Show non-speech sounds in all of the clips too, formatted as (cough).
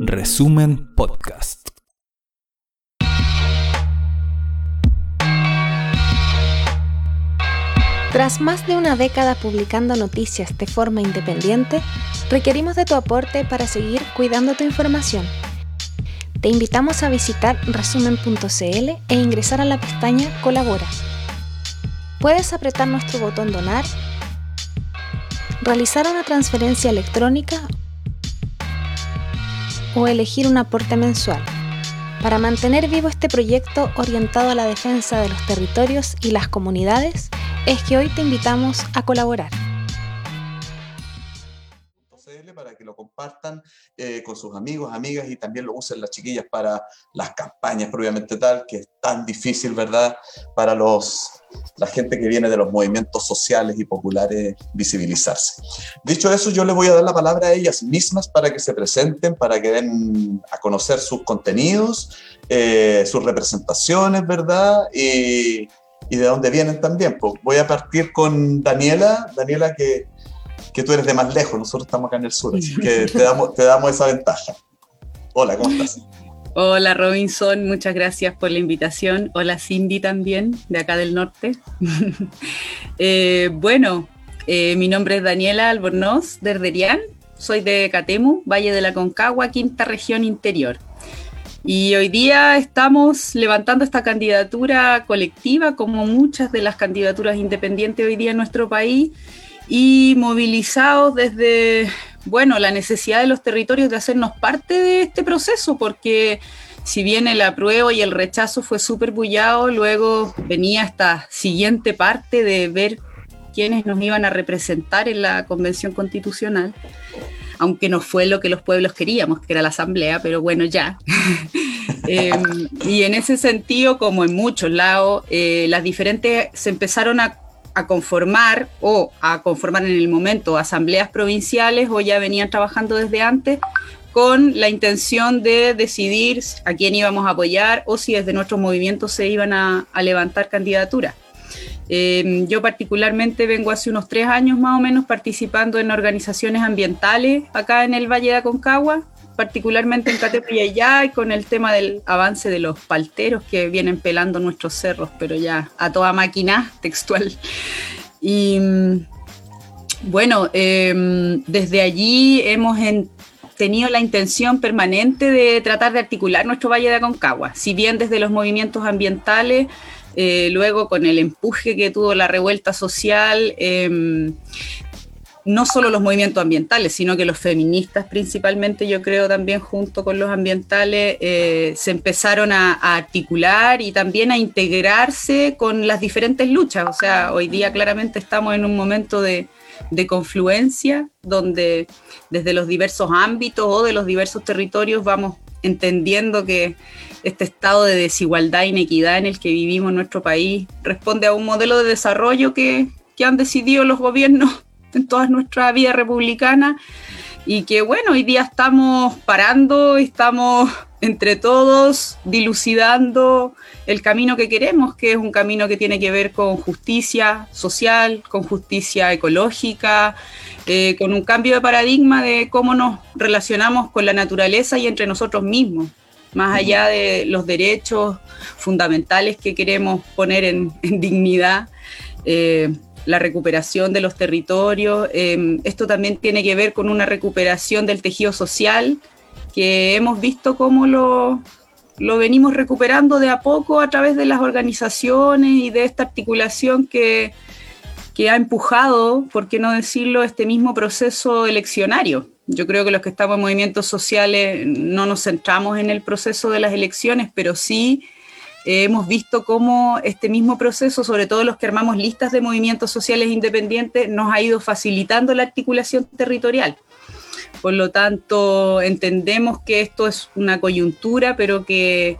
Resumen Podcast. Tras más de una década publicando noticias de forma independiente, requerimos de tu aporte para seguir cuidando tu información. Te invitamos a visitar resumen.cl e ingresar a la pestaña Colabora. Puedes apretar nuestro botón Donar, realizar una transferencia electrónica o elegir un aporte mensual para mantener vivo este proyecto orientado a la defensa de los territorios y las comunidades es que hoy te invitamos a colaborar. para que lo compartan eh, con sus amigos, amigas y también lo usen las chiquillas para las campañas propiamente tal, que es tan difícil, ¿verdad? Para los, la gente que viene de los movimientos sociales y populares visibilizarse. Dicho eso, yo les voy a dar la palabra a ellas mismas para que se presenten, para que den a conocer sus contenidos, eh, sus representaciones, ¿verdad? Y, y de dónde vienen también. Pues voy a partir con Daniela, Daniela que, que tú eres de más lejos, nosotros estamos acá en el sur, así que te damos, te damos esa ventaja. Hola, ¿cómo estás? (laughs) Hola Robinson, muchas gracias por la invitación. Hola Cindy también, de acá del norte. (laughs) eh, bueno, eh, mi nombre es Daniela Albornoz, de Erderian. Soy de Catemu, Valle de la Concagua, quinta región interior. Y hoy día estamos levantando esta candidatura colectiva, como muchas de las candidaturas independientes hoy día en nuestro país, y movilizados desde, bueno, la necesidad de los territorios de hacernos parte de este proceso, porque si bien el apruebo y el rechazo fue súper bullado, luego venía esta siguiente parte de ver quiénes nos iban a representar en la Convención Constitucional aunque no fue lo que los pueblos queríamos, que era la asamblea, pero bueno, ya. (laughs) Em, y en ese sentido, como en muchos lados, eh, las diferentes se empezaron a, a, conformar o a conformar en el momento asambleas provinciales o ya venían trabajando desde antes con la intención de decidir a quién íbamos a apoyar o si desde nuestros movimientos se iban a, levantar candidaturas. Eh, yo particularmente vengo hace unos tres años más o menos participando en organizaciones ambientales acá en el Valle de Aconcagua, particularmente en Catepilla y con el tema del avance de los palteros que vienen pelando nuestros cerros, pero ya a toda máquina (laughs) textual. Y mm, bueno, eh, desde allí hemos tenido la intención permanente de tratar de articular nuestro Valle de Aconcagua, si bien desde los movimientos ambientales eh, luego con el empuje que tuvo la revuelta social, em, no solo los movimientos ambientales, sino que los feministas principalmente, yo creo también junto con los ambientales, eh, se empezaron a, articular y también a integrarse con las diferentes luchas. O sea, hoy día claramente estamos en un momento de, confluencia donde desde los diversos ámbitos o de los diversos territorios vamos entendiendo que este estado de desigualdad e inequidad en el que vivimos en nuestro país responde a un modelo de desarrollo que, han decidido los gobiernos en toda nuestra vida republicana. Y que bueno, hoy día estamos parando, estamos entre todos dilucidando el camino que queremos, que es un camino que tiene que ver con justicia social, con justicia ecológica, eh, con un cambio de paradigma de cómo nos relacionamos con la naturaleza y entre nosotros mismos más allá de los derechos fundamentales que queremos poner en, dignidad, eh, la recuperación de los territorios. Eh, esto también tiene que ver con una recuperación del tejido social, que hemos visto cómo lo, lo venimos recuperando de a poco a través de las organizaciones y de esta articulación que, que ha empujado, por qué no decirlo, este mismo proceso eleccionario. Yo creo que los que estamos en movimientos sociales no nos centramos en el proceso de las elecciones, pero sí hemos visto cómo este mismo proceso, sobre todo los que armamos listas de movimientos sociales independientes, nos ha ido facilitando la articulación territorial. Por lo tanto, entendemos que esto es una coyuntura, pero que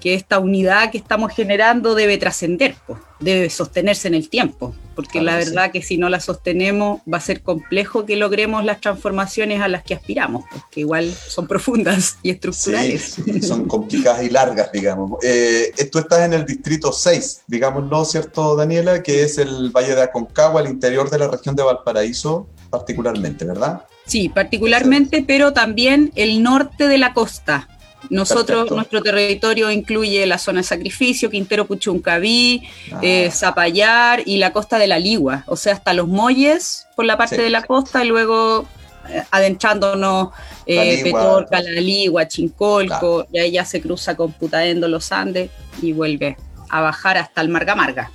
que esta unidad que estamos generando debe trascender, debe sostenerse en el tiempo, porque la verdad que si no la sostenemos va a ser complejo que logremos las transformaciones a las que aspiramos, que igual son profundas y estructurales. (laughs) son complicadas y largas, digamos. Eh, tú estás en el distrito 6, digamos, ¿no cierto, Daniela? Que es el Valle de Aconcagua, al interior de la región de Valparaíso. particularmente, ¿verdad? Sí, particularmente, pero también el norte de la costa. Nosotros, Perfecto. nuestro territorio incluye la zona de sacrificio, Quintero Puchuncaví, Ah. eh, Zapallar y la costa de la Ligua, o sea, hasta los Molles por la parte Sí. de la costa y luego eh, adentrándonos eh, Ligua. Petorca, la Ligua, Chincolco, y ahí ya se cruza con Putaendo, los Andes y vuelve a bajar hasta el Marga Marga.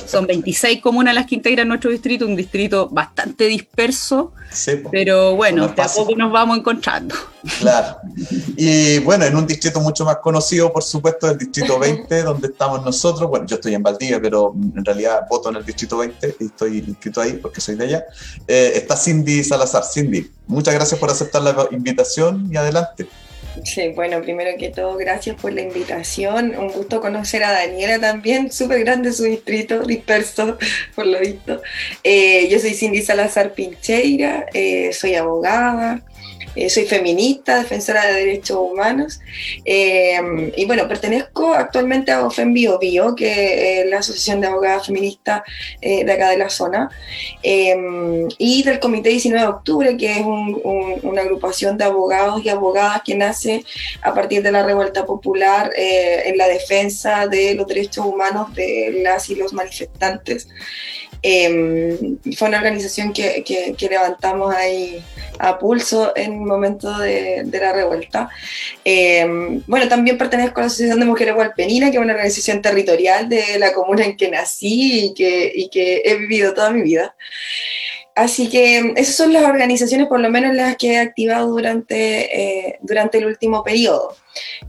Son 26 comunas las que integran nuestro distrito, un distrito bastante disperso, Sí, pero bueno, de a poco nos vamos encontrando. Claro. Y bueno, en un distrito mucho más conocido, por supuesto, el distrito 20, donde estamos nosotros. Bueno, yo estoy en Valdivia, pero en realidad voto en el distrito 20 y estoy inscrito ahí porque soy de allá. Eh, está Cindy Salazar. Cindy, muchas gracias por aceptar la invitación y adelante. Sí, bueno, primero que todo, gracias por la invitación. Un gusto conocer a Daniela también, súper grande su distrito, disperso, (laughs) por lo visto. Eh, yo soy Cindy Salazar Pincheira, eh, soy abogada, eh, soy feminista, defensora de derechos humanos. eh, y bueno, pertenezco actualmente a OFEM Bio que es la Asociación de Abogadas Feministas eh, de acá de la zona, y del Comité 19 de Octubre, que es un- un- una agrupación de abogados y abogadas que nace a partir de la revuelta popular en la defensa de los derechos humanos de las y los manifestantes. Eh, fue una organización que, que- levantamos ahí a pulso en el momento de, de la revuelta. Eh, bueno, también pertenezco a la Asociación de Mujeres Hualpeninas, que es una organización territorial de la comuna en que nací y que, y que he vivido toda mi vida. Así que esas son las organizaciones, por lo menos las que he activado durante, eh, durante el último periodo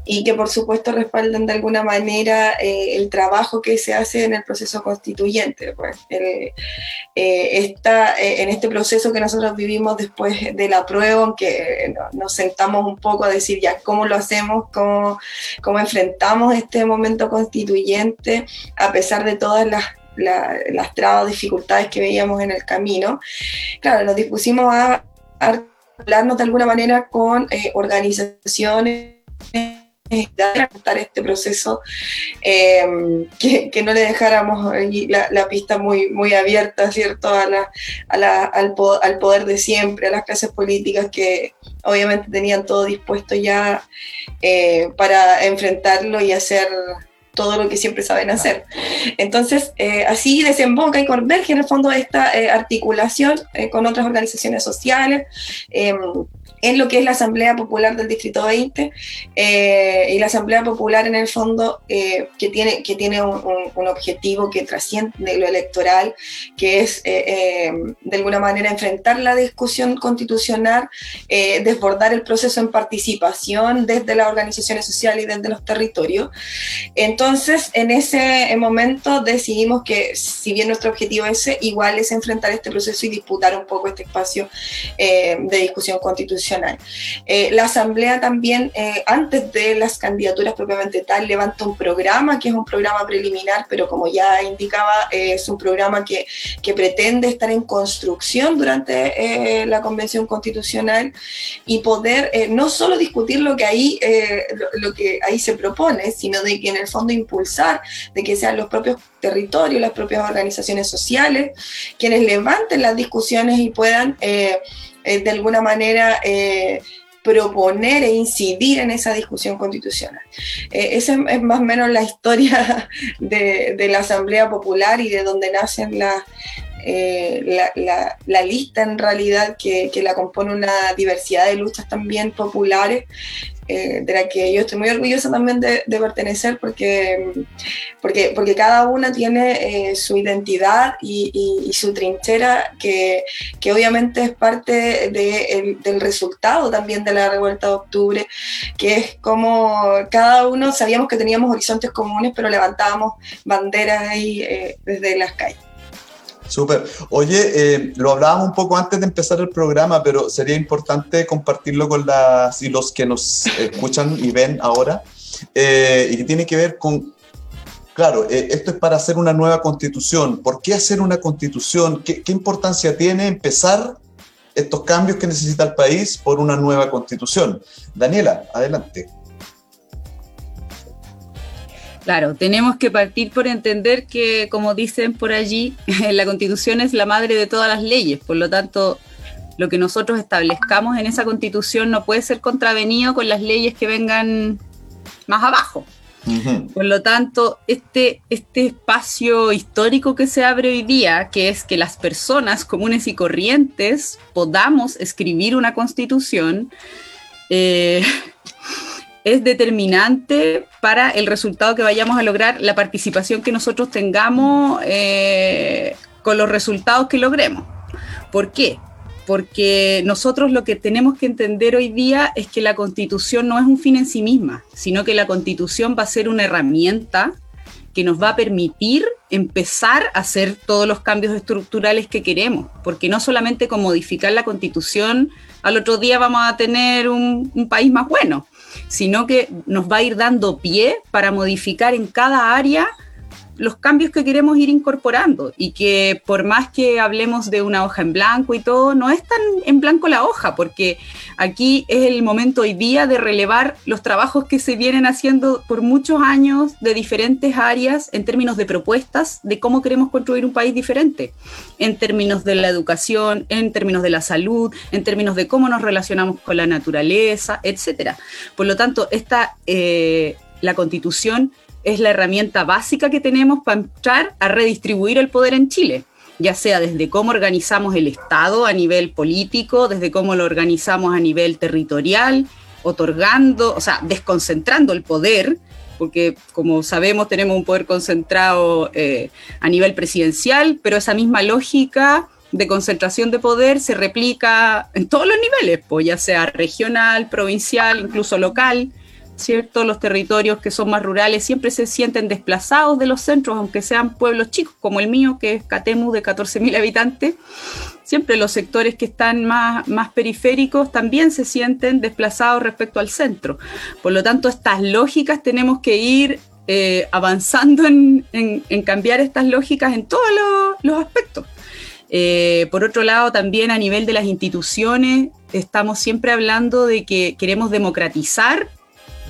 y que por supuesto respaldan de alguna manera eh, el trabajo que se hace en el proceso constituyente. Pues, el, eh, en este proceso que nosotros vivimos después de la prueba, en que no- nos sentamos un poco a decir ya cómo lo hacemos, cómo, cómo enfrentamos este momento constituyente, a pesar de todas las la- las trabas, dificultades que veíamos en el camino. Claro, nos dispusimos a articularnos de alguna manera con eh, organizaciones de afrontar este proceso, eh, que, no le dejáramos la, pista muy, muy abierta, ¿cierto?, a la, al poder de siempre, a las clases políticas que obviamente tenían todo dispuesto ya eh, para enfrentarlo y hacer todo lo que siempre saben hacer. Entonces, eh, así desemboca y converge en el fondo esta eh, articulación eh, con otras organizaciones sociales. En lo que es la Asamblea Popular del Distrito 20 eh, y la Asamblea Popular en el fondo eh, que tiene, que tiene un, un- un objetivo que trasciende lo electoral, que es eh, eh, de alguna manera enfrentar la discusión constitucional, eh, desbordar el proceso en participación desde las organizaciones sociales y desde los territorios. Entonces, en ese momento decidimos que, si bien nuestro objetivo es igual es enfrentar este proceso y disputar un poco este espacio eh, de discusión constitucional. Eh, la Asamblea también, eh, antes de las candidaturas propiamente tal, levanta un programa, que es un programa preliminar, pero como ya indicaba, eh, es un programa que, que pretende estar en construcción durante la Convención Constitucional y poder no solo discutir lo que ahí lo, que ahí se propone, sino de que en el fondo impulsar de que sean los propios territorios, las propias organizaciones sociales, quienes levanten las discusiones y puedan eh, de alguna manera eh, proponer e incidir en esa discusión constitucional. Eh, esa es, más o menos la historia (laughs) de, la Asamblea Popular y de donde nacen la, la, la, lista en realidad que, que, la compone una diversidad de luchas también populares, eh, de la que yo estoy muy orgullosa también de, pertenecer porque, porque, porque, cada una tiene eh, su identidad y, su trinchera que, que obviamente es parte de, el, del resultado también de la revuelta de octubre, que es como cada uno sabíamos que teníamos horizontes comunes, pero levantábamos banderas ahí eh, desde las calles. Súper. Oye, eh, lo hablábamos un poco antes de empezar el programa, pero sería importante compartirlo con las y los que nos escuchan y ven ahora, eh, y que tiene que ver con, claro, eh, esto es para hacer una nueva constitución. ¿Por qué hacer una constitución? ¿Qué, qué importancia tiene empezar estos cambios que necesita el país por una nueva constitución? Daniela, adelante. Claro, tenemos que partir por entender que, como dicen por allí, (laughs) la constitución es la madre de todas las leyes, por lo tanto, lo que nosotros establezcamos en esa constitución no puede ser contravenido con las leyes que vengan más abajo. Por lo tanto, este, este espacio histórico que se abre hoy día, que es que las personas comunes y corrientes podamos escribir una constitución, eh, es determinante para el resultado que vayamos a lograr, la participación que nosotros tengamos eh, con los resultados que logremos. ¿Por qué? porque nosotros lo que tenemos que entender hoy día es que la constitución no es un fin en sí misma, sino que la constitución va a ser una herramienta que nos va a permitir empezar a hacer todos los cambios estructurales que queremos, porque no solamente con modificar la constitución al otro día vamos a tener un, un país más bueno, sino que nos va a ir dando pie para modificar en cada área los cambios que queremos ir incorporando y que por más que hablemos de una hoja en blanco y todo, no es tan en blanco la hoja, porque aquí es el momento hoy día de relevar los trabajos que se vienen haciendo por muchos años de diferentes áreas en términos de propuestas de cómo queremos construir un país diferente, en términos de la educación, en términos de la salud, en términos de cómo nos relacionamos con la naturaleza, etcétera. Por lo tanto, esta, eh, la constitución es la herramienta básica que tenemos para entrar a redistribuir el poder en Chile, ya sea desde cómo organizamos el Estado a nivel político, desde cómo lo organizamos a nivel territorial, otorgando, o sea, desconcentrando el poder, porque como sabemos tenemos un poder concentrado eh, a nivel presidencial, pero esa misma lógica de concentración de poder se replica en todos los niveles, pues ya sea regional, provincial, incluso local. ¿Cierto? Los territorios que son más rurales siempre se sienten desplazados de los centros, aunque sean pueblos chicos como el mío, que es Catemu de 14.000 habitantes. Siempre los sectores que están más, más periféricos también se sienten desplazados respecto al centro. Por lo tanto, estas lógicas tenemos que ir eh, avanzando en, cambiar estas lógicas en todos los, aspectos. Eh, por otro lado, también a nivel de las instituciones, estamos siempre hablando de que queremos democratizar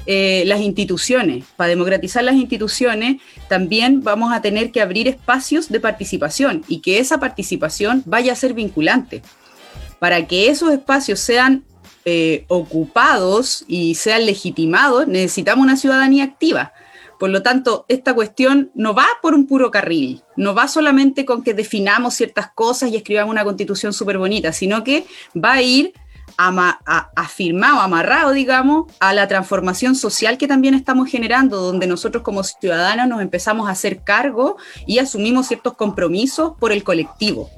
eh, las instituciones. Para democratizar las instituciones también vamos a tener que abrir espacios de participación y que esa participación vaya a ser vinculante. Para que esos espacios sean eh, ocupados y sean legitimados, necesitamos una ciudadanía activa. Por lo tanto, esta cuestión no va por un puro carril, no va solamente con que definamos ciertas cosas y escribamos una constitución súper bonita, sino que va a ir afirmado, amarrado, digamos, a la transformación social que también estamos generando, donde nosotros como ciudadanos nos empezamos a hacer cargo y asumimos ciertos compromisos por el colectivo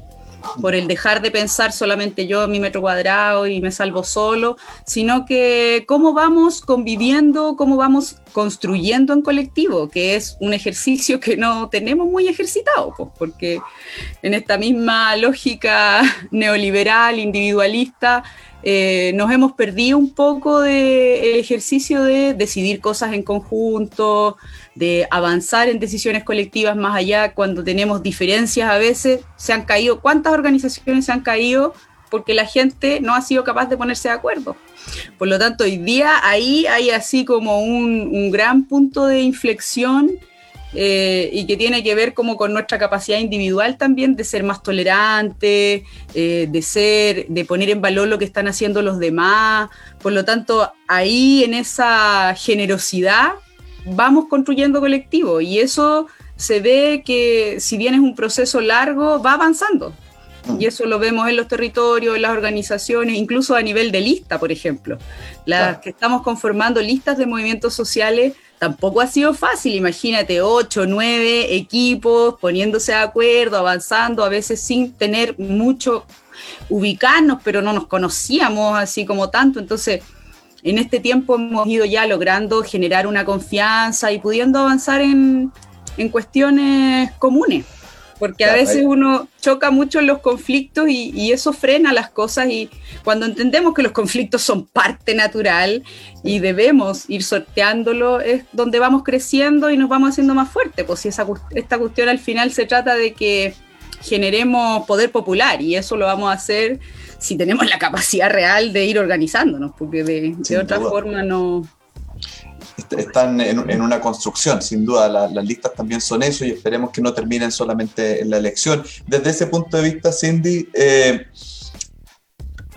por el dejar de pensar solamente yo en mi metro cuadrado y me salvo solo, sino que cómo vamos conviviendo, cómo vamos construyendo en colectivo, que es un ejercicio que no tenemos muy ejercitado, porque en esta misma lógica neoliberal, individualista, eh, nos hemos perdido un poco del ejercicio de decidir cosas en conjunto, de avanzar en decisiones colectivas más allá cuando tenemos diferencias a veces. Se han caído, ¿cuántas organizaciones se han caído porque la gente no ha sido capaz de ponerse de acuerdo? Por lo tanto, hoy día ahí hay así como un, gran punto de inflexión eh, y que tiene que ver como con nuestra capacidad individual también de ser más tolerante, eh, de ser, de poner en valor lo que están haciendo los demás. Por lo tanto, ahí en esa generosidad vamos construyendo colectivo y eso se ve que si bien es un proceso largo, va avanzando. Y eso lo vemos en los territorios, en las organizaciones, incluso a nivel de lista, por ejemplo. Las que estamos conformando listas de movimientos sociales tampoco ha sido fácil. Imagínate, ocho, nueve equipos poniéndose de acuerdo, avanzando, a veces sin tener mucho ubicarnos, pero no nos conocíamos así como tanto. Entonces, en este tiempo hemos ido ya logrando generar una confianza y pudiendo avanzar en, en cuestiones comunes porque a veces uno choca mucho en los conflictos y, eso frena las cosas y cuando entendemos que los conflictos son parte natural y debemos ir sorteándolo es donde vamos creciendo y nos vamos haciendo más fuertes, pues si esa, esta cuestión al final se trata de que generemos poder popular y eso lo vamos a hacer si tenemos la capacidad real de ir organizándonos, porque de, otra forma no, están en, una construcción, sin duda. las listas también son eso y esperemos que no terminen solamente en la elección. Desde ese punto de vista, Cindy, eh,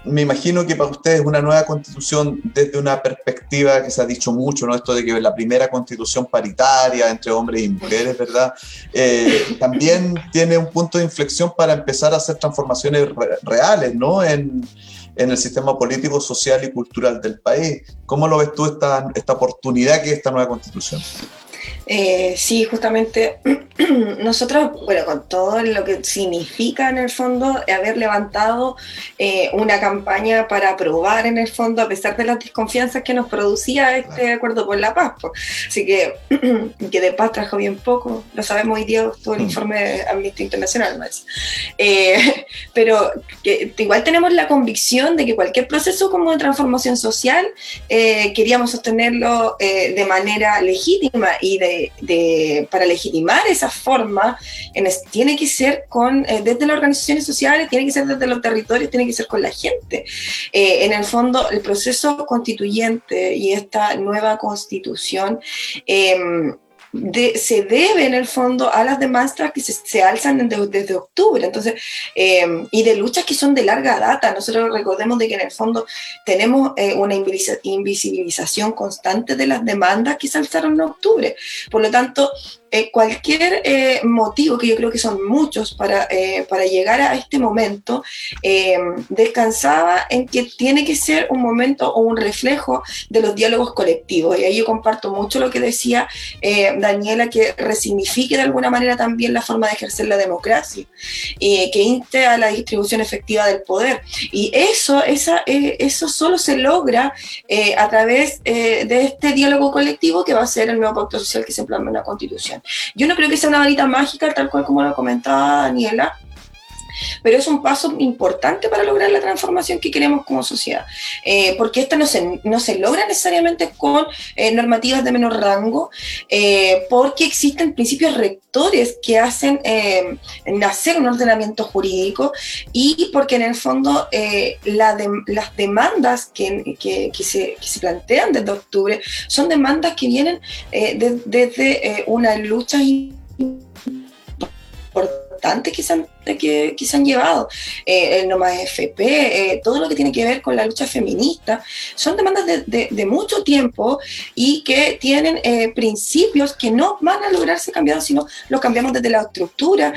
me imagino que para ustedes una nueva constitución desde una perspectiva que se ha dicho mucho, ¿no? Esto de que la primera constitución paritaria entre hombres y mujeres, ¿verdad? Eh, también tiene un punto de inflexión para empezar a hacer transformaciones reales, ¿no? En, en, el sistema político, social y cultural del país. ¿Cómo lo ves tú esta, esta oportunidad que es esta nueva constitución? Eh, sí, justamente (clears throat) nosotros, bueno, con todo lo que significa en el fondo haber levantado eh, una campaña para aprobar en el fondo, a pesar de las desconfianzas que nos producía este acuerdo por la paz. Así que, (clears throat) que de paz trajo bien poco, lo sabemos hoy día, todo el mm. informe de Amnistía Internacional, más. Eh, (laughs) pero que, igual tenemos la convicción de que cualquier proceso como de transformación social queríamos sostenerlo de manera legítima y de para legitimar esa forma, en tiene que ser con, eh, desde las organizaciones sociales, tiene que ser desde los territorios, tiene que ser con la gente. Eh, en el fondo, el proceso constituyente y esta nueva constitución em, se debe en el fondo a las demandas que se, alzan desde, octubre, entonces, eh, y de luchas que son de larga data. Nosotros recordemos de que en el fondo tenemos eh, una invisibilización constante de las demandas que se alzaron en octubre. Por lo tanto, eh, cualquier eh, motivo, que yo creo que son muchos para, eh, para llegar a este momento, descansaba en que tiene que ser un momento o un reflejo de los diálogos colectivos. Y ahí yo comparto mucho lo que decía Daniela, que resignifique de alguna manera también la forma de ejercer la democracia, que inste a la distribución efectiva del poder. Y eso, esa, eso solo se logra a través de este diálogo colectivo que va a ser el nuevo pacto social que se plasma en la Constitución. Yo no creo que sea una varita mágica, tal cual como lo comentaba Daniela, pero es un paso importante para lograr la transformación que queremos como sociedad, eh, porque esta no se, no se logra necesariamente con eh, normativas de menor rango, eh, porque existen principios rectores que hacen nacer un ordenamiento jurídico y porque en el fondo la las demandas que, que, se, se, plantean desde octubre son demandas que vienen desde una lucha importante que se han que, se han llevado, eh, el No Más FP, eh, todo lo que tiene que ver con la lucha feminista, son demandas de, mucho tiempo y que tienen eh, principios que no van a lograrse cambiados, sino los cambiamos desde la estructura,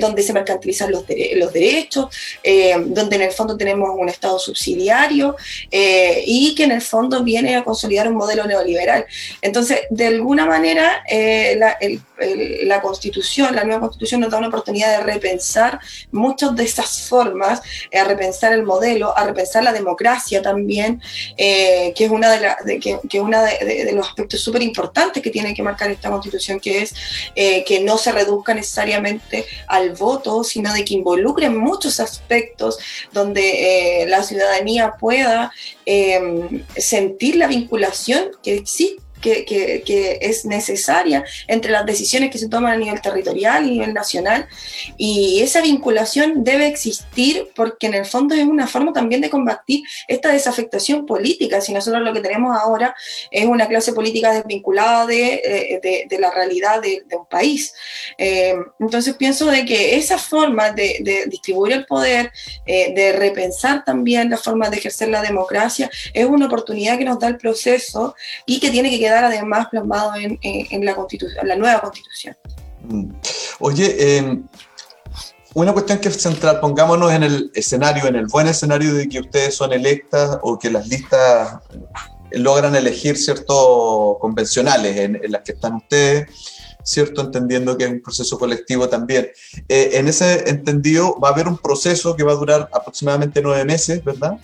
donde se mercantilizan los, derechos, donde en el fondo tenemos un Estado subsidiario y que en el fondo viene a consolidar un modelo neoliberal. Entonces, de alguna manera, la, la Constitución, la nueva Constitución nos da una oportunidad de repensar muchas de esas formas, eh, a repensar el modelo, a repensar la democracia también, eh, que es una de, que, que de, los aspectos súper importantes que tiene que marcar esta constitución, que es eh, que no se reduzca necesariamente al voto, sino de que involucre muchos aspectos donde la ciudadanía pueda sentir la vinculación que existe que, es necesaria entre las decisiones que se toman a nivel territorial y a nivel nacional. Y esa vinculación debe existir porque en el fondo es una forma también de combatir esta desafectación política. Si nosotros lo que tenemos ahora es una clase política desvinculada de, eh, de, la realidad de, un país. Eh, entonces pienso de que esa forma de, distribuir el poder, eh, de repensar también la forma de ejercer la democracia, es una oportunidad que nos da el proceso y que tiene que quedar además plasmado en, la, constitución, la nueva constitución. Mm. Oye, em, una cuestión que es central, pongámonos en el escenario, en el buen escenario de que ustedes son electas o que las listas logran elegir ciertos convencionales en, las que están ustedes, ¿cierto? Entendiendo que es un proceso colectivo también. Eh, en ese entendido va a haber un proceso que va a durar aproximadamente nueve meses, ¿verdad?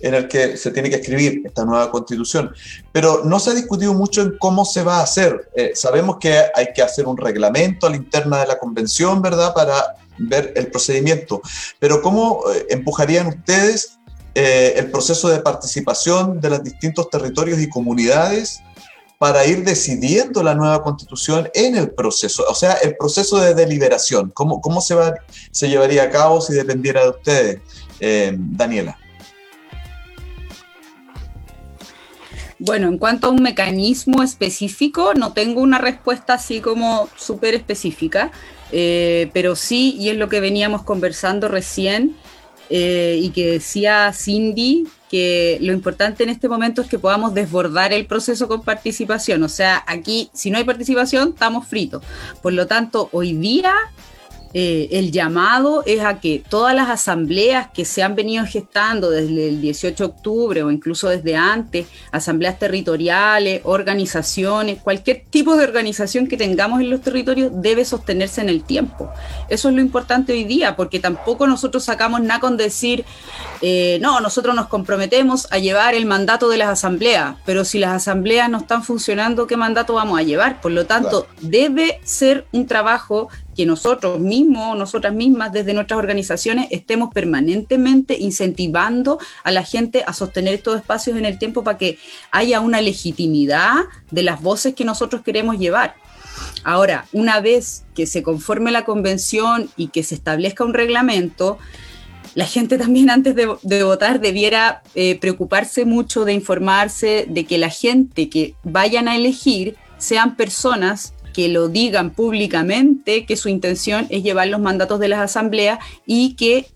en el que se tiene que escribir esta nueva constitución. Pero no se ha discutido mucho en cómo se va a hacer. Eh, sabemos que hay que hacer un reglamento a la interna de la convención, ¿verdad? Para ver el procedimiento. Pero ¿cómo eh, empujarían ustedes eh, el proceso de participación de los distintos territorios y comunidades para ir decidiendo la nueva constitución en el proceso, o sea, el proceso de deliberación, ¿cómo, cómo se, va, se llevaría a cabo si dependiera de ustedes, Daniela? Bueno, en cuanto a un mecanismo específico, no tengo una respuesta así como súper específica, eh, pero sí, y es lo que veníamos conversando recién, eh, y que decía Cindy, que lo importante en este momento es que podamos desbordar el proceso con participación. O sea, aquí, si no hay participación, estamos fritos. Por lo tanto, hoy día eh, el llamado es a que todas las asambleas que se han venido gestando desde el 18 de octubre o incluso desde antes, asambleas territoriales, organizaciones, cualquier tipo de organización que tengamos en los territorios debe sostenerse en el tiempo. Eso es lo importante hoy día, porque tampoco nosotros sacamos nada con decir, eh, no, nosotros nos comprometemos a llevar el mandato de las asambleas, pero si las asambleas no están funcionando, ¿qué mandato vamos a llevar? Por lo tanto, debe ser un trabajo que nosotros mismos, nosotras mismas, desde nuestras organizaciones, estemos permanentemente incentivando a la gente a sostener estos espacios en el tiempo para que haya una legitimidad de las voces que nosotros queremos llevar. Ahora, una vez que se conforme la convención y que se establezca un reglamento, la gente también antes de, votar debiera eh, preocuparse mucho de informarse de que la gente que vayan a elegir sean personas que lo digan públicamente, que su intención es llevar los mandatos de las asambleas y que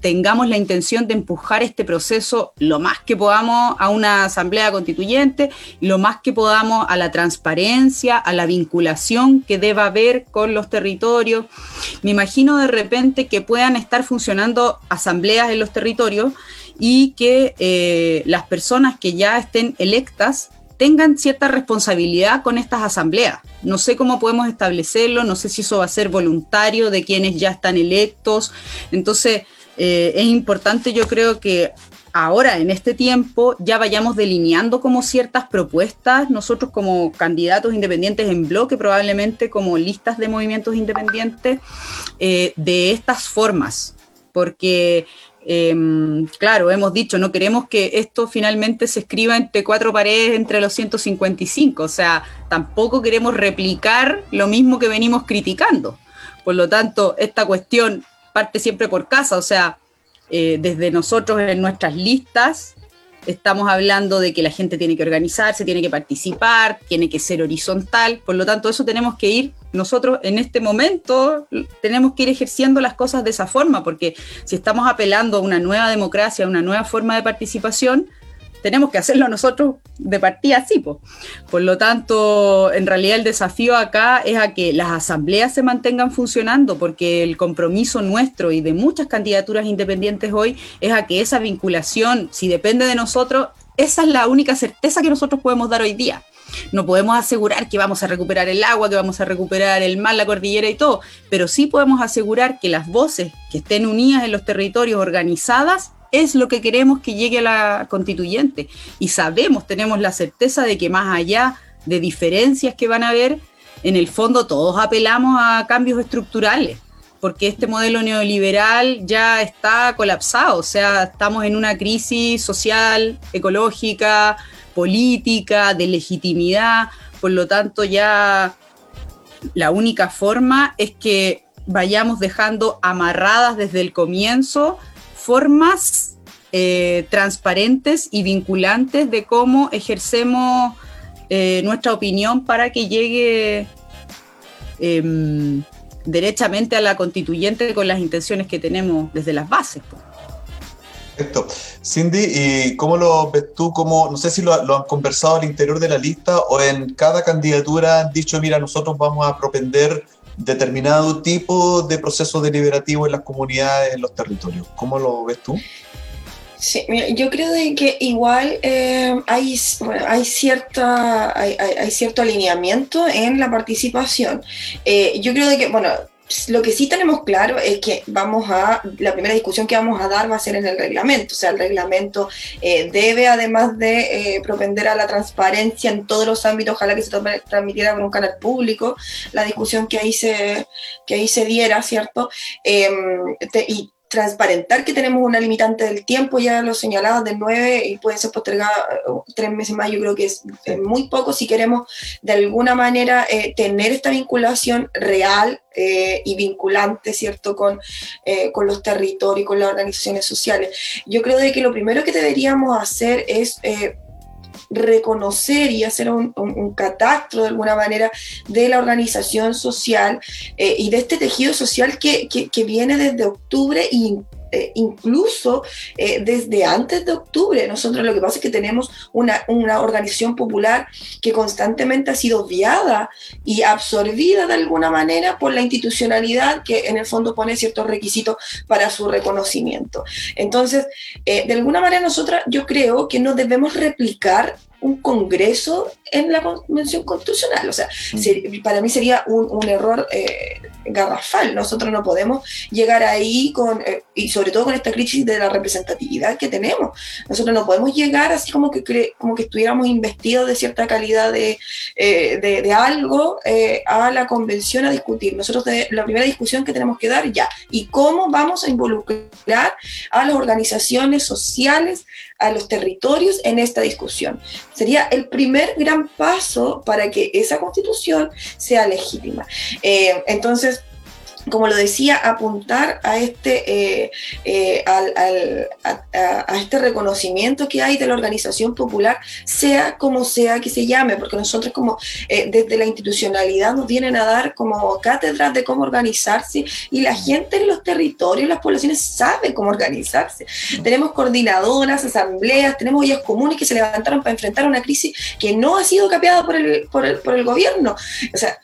tengamos la intención de empujar este proceso lo más que podamos a una asamblea constituyente, lo más que podamos a la transparencia, a la vinculación que deba haber con los territorios. Me imagino de repente que puedan estar funcionando asambleas en los territorios y que eh, las personas que ya estén electas tengan cierta responsabilidad con estas asambleas. No sé cómo podemos establecerlo, no sé si eso va a ser voluntario de quienes ya están electos. Entonces, eh, es importante yo creo que ahora, en este tiempo, ya vayamos delineando como ciertas propuestas, nosotros como candidatos independientes en bloque, probablemente como listas de movimientos independientes, eh, de estas formas, porque Em, claro, hemos dicho, no queremos que esto finalmente se escriba entre cuatro paredes entre los 155, o sea, tampoco queremos replicar lo mismo que venimos criticando. Por lo tanto, esta cuestión parte siempre por casa, o sea, eh, desde nosotros en nuestras listas estamos hablando de que la gente tiene que organizarse, tiene que participar, tiene que ser horizontal, por lo tanto eso tenemos que ir nosotros en este momento tenemos que ir ejerciendo las cosas de esa forma, porque si estamos apelando a una nueva democracia, a una nueva forma de participación, tenemos que hacerlo nosotros de partida así. Por lo tanto, en realidad el desafío acá es a que las asambleas se mantengan funcionando, porque el compromiso nuestro y de muchas candidaturas independientes hoy es a que esa vinculación, si depende de nosotros, esa es la única certeza que nosotros podemos dar hoy día. No podemos asegurar que vamos a recuperar el agua, que vamos a recuperar el mar, la cordillera y todo, pero sí podemos asegurar que las voces que estén unidas en los territorios organizadas es lo que queremos que llegue a la constituyente. Y sabemos, tenemos la certeza de que más allá de diferencias que van a haber, en el fondo todos apelamos a cambios estructurales, porque este modelo neoliberal ya está colapsado, o sea, estamos en una crisis social, ecológica, política, de legitimidad, por lo tanto ya la única forma es que vayamos dejando amarradas desde el comienzo formas eh, transparentes y vinculantes de cómo ejercemos eh, nuestra opinión para que llegue em, derechamente a la constituyente con las intenciones que tenemos desde las bases. Perfecto. Cindy, ¿y cómo lo ves tú? Cómo, no sé si lo, lo, han conversado al interior de la lista o en cada candidatura han dicho, mira, nosotros vamos a propender determinado tipo de proceso deliberativo en las comunidades, en los territorios. ¿Cómo lo ves tú? Sí, yo creo de que igual eh, hay, hay, cierta, hay, hay, cierto alineamiento en la participación. Eh, yo creo de que, bueno, lo que sí tenemos claro es que vamos a, la primera discusión que vamos a dar va a ser en el reglamento, o sea, el reglamento eh, debe, además de eh, propender a la transparencia en todos los ámbitos, ojalá que se transmitiera con un canal público, la discusión que ahí se, que ahí se diera, ¿cierto? Em, transparentar que tenemos una limitante del tiempo, ya lo señalado, del 9 y puede ser postergada eh, tres meses más, yo creo que es muy poco si queremos de alguna manera eh, tener esta vinculación real eh, y vinculante, ¿cierto?, con, con los territorios, con las organizaciones sociales. Yo creo de que lo primero que deberíamos hacer es reconocer y hacer un, catastro de alguna manera de la organización social eh, y de este tejido social que, que viene desde octubre y eh, incluso eh, desde antes de octubre. Nosotros lo que pasa es que tenemos una, una, organización popular que constantemente ha sido viada y absorbida de alguna manera por la institucionalidad que en el fondo pone ciertos requisitos para su reconocimiento. Entonces, eh, de alguna manera nosotras yo creo que no debemos replicar un congreso en la Convención Constitucional. O sea, mm. para mí sería un, error eh, garrafal. Nosotros no podemos llegar ahí con, eh, y sobre todo con esta crisis de la representatividad que tenemos. Nosotros no podemos llegar así como que, como que estuviéramos investidos de cierta calidad de, eh, de, algo a la convención a discutir. Nosotros la primera discusión que tenemos que dar ya, y cómo vamos a involucrar a las organizaciones sociales, a los territorios en esta discusión. Sería el primer gran paso para que esa constitución sea legítima. Eh, entonces, como lo decía, apuntar a este, eh, eh, a, este reconocimiento que hay de la organización popular, sea como sea que se llame, porque nosotros como eh, desde la institucionalidad nos vienen a dar como cátedras de cómo organizarse y la gente en los territorios, las poblaciones saben cómo organizarse. Tenemos coordinadoras, asambleas, tenemos ollas comunes que se levantaron para enfrentar una crisis que no ha sido capeada por el, por el, por el gobierno. O sea,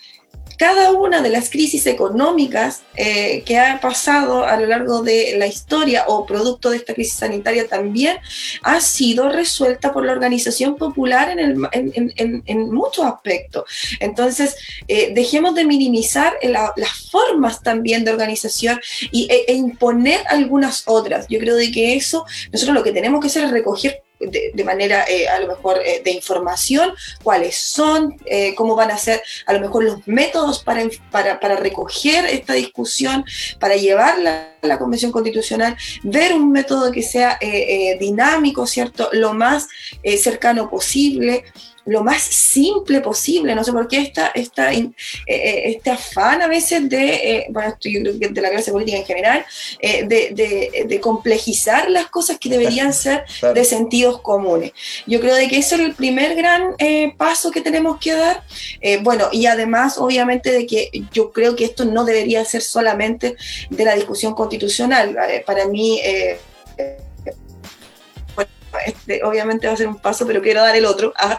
cada una de las crisis económicas eh, que ha pasado a lo largo de la historia o producto de esta crisis sanitaria también ha sido resuelta por la organización popular en, muchos aspectos. Entonces, eh, dejemos de minimizar las formas también de organización y, e, e, imponer algunas otras. Yo creo de que eso, nosotros lo que tenemos que hacer es recoger de, manera eh, a lo mejor eh, de información, cuáles son, eh, cómo van a ser a lo mejor los métodos para, para, recoger esta discusión, para llevarla a la Convención Constitucional, ver un método que sea dinámico, ¿cierto? Lo más cercano posible lo más simple posible. No sé por qué esta, esta, eh, eh, este afán a veces de, eh, bueno, yo creo que de la clase política en general, de, de, complejizar las cosas que deberían ser de sentidos comunes. Yo creo de que ese es el primer gran paso que tenemos que dar. bueno, y además, obviamente, de que yo creo que esto no debería ser solamente de la discusión constitucional. para mí, este, obviamente va a ser un paso, pero quiero dar el otro, (laughs) ah,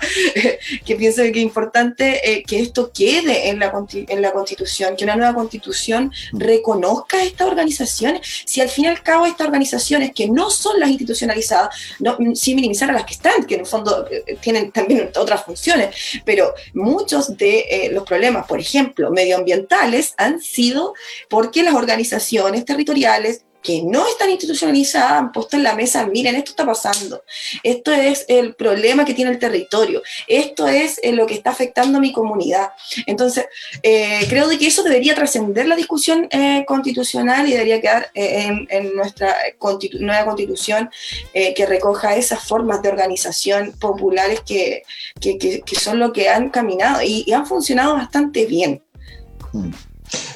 que pienso que es importante eh, que esto quede en la, en la Constitución, que una nueva Constitución reconozca estas organizaciones. Si al fin y al cabo estas organizaciones que no son las institucionalizadas, no, sin minimizar a las que están, que en el fondo eh, tienen también otras funciones, pero muchos de eh, los problemas, por ejemplo, medioambientales, han sido porque las organizaciones territoriales que no están institucionalizadas han puesto en la mesa, miren, esto está pasando, esto es el problema que tiene el territorio, esto es eh, lo que está afectando a mi comunidad. Entonces, eh, creo de que eso debería trascender la discusión eh, constitucional y debería quedar en, nuestra nueva constitución que recoja esas formas de organización populares que, son lo que han caminado y, han funcionado bastante bien. Mm.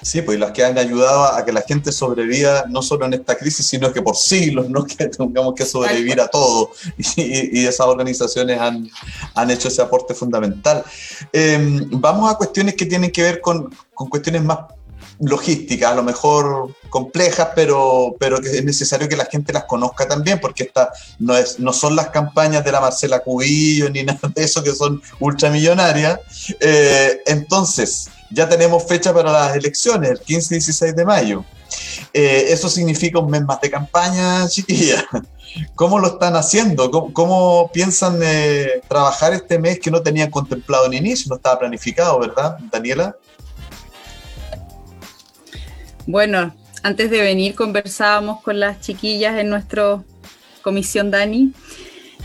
Sí, pues las que han ayudado a que la gente sobreviva no solo en esta crisis, sino que por siglos, ¿no? (laughs) que tengamos que sobrevivir a todo. Y, esas organizaciones han, han, hecho ese aporte fundamental. Em, vamos a cuestiones que tienen que ver con, con cuestiones más logísticas, a lo mejor complejas, pero, pero que es necesario que la gente las conozca también, porque esta no, es, no son las campañas de la Marcela Cubillo ni (laughs) nada de eso que son ultramillonarias. Eh, entonces, ya tenemos fecha para las elecciones, el 15 y 16 de mayo. Eh, eso significa un mes más de campaña, (laughs) chiquilla. ¿Cómo lo están haciendo? ¿Cómo, piensan eh, trabajar este mes que no tenían contemplado en inicio? No estaba planificado, ¿verdad, Daniela? Bueno, antes de venir conversábamos con las chiquillas en nuestra comisión Dani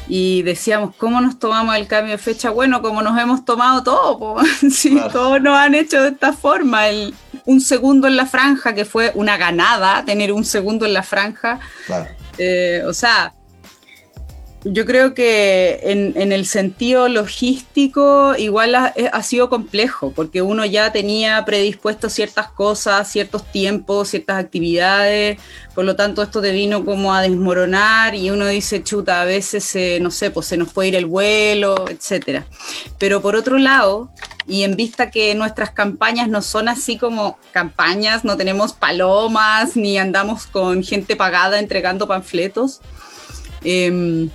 y decíamos, ¿cómo nos tomamos el cambio de fecha? Bueno, como nos hemos tomado todo, (laughs) sí, todos nos han hecho de esta forma, el, un segundo en la franja, que fue una ganada tener un segundo en la franja. Eh, o sea, yo creo que en, el sentido logístico igual ha, ha, sido complejo, porque uno ya tenía predispuesto ciertas cosas, ciertos tiempos, ciertas actividades, por lo tanto esto te vino como a desmoronar y uno dice, chuta, a veces, no sé, pues se nos puede ir el vuelo, etcétera. Pero por otro lado, y en vista que nuestras campañas no son así como campañas, no tenemos palomas ni andamos con gente pagada entregando panfletos, eh,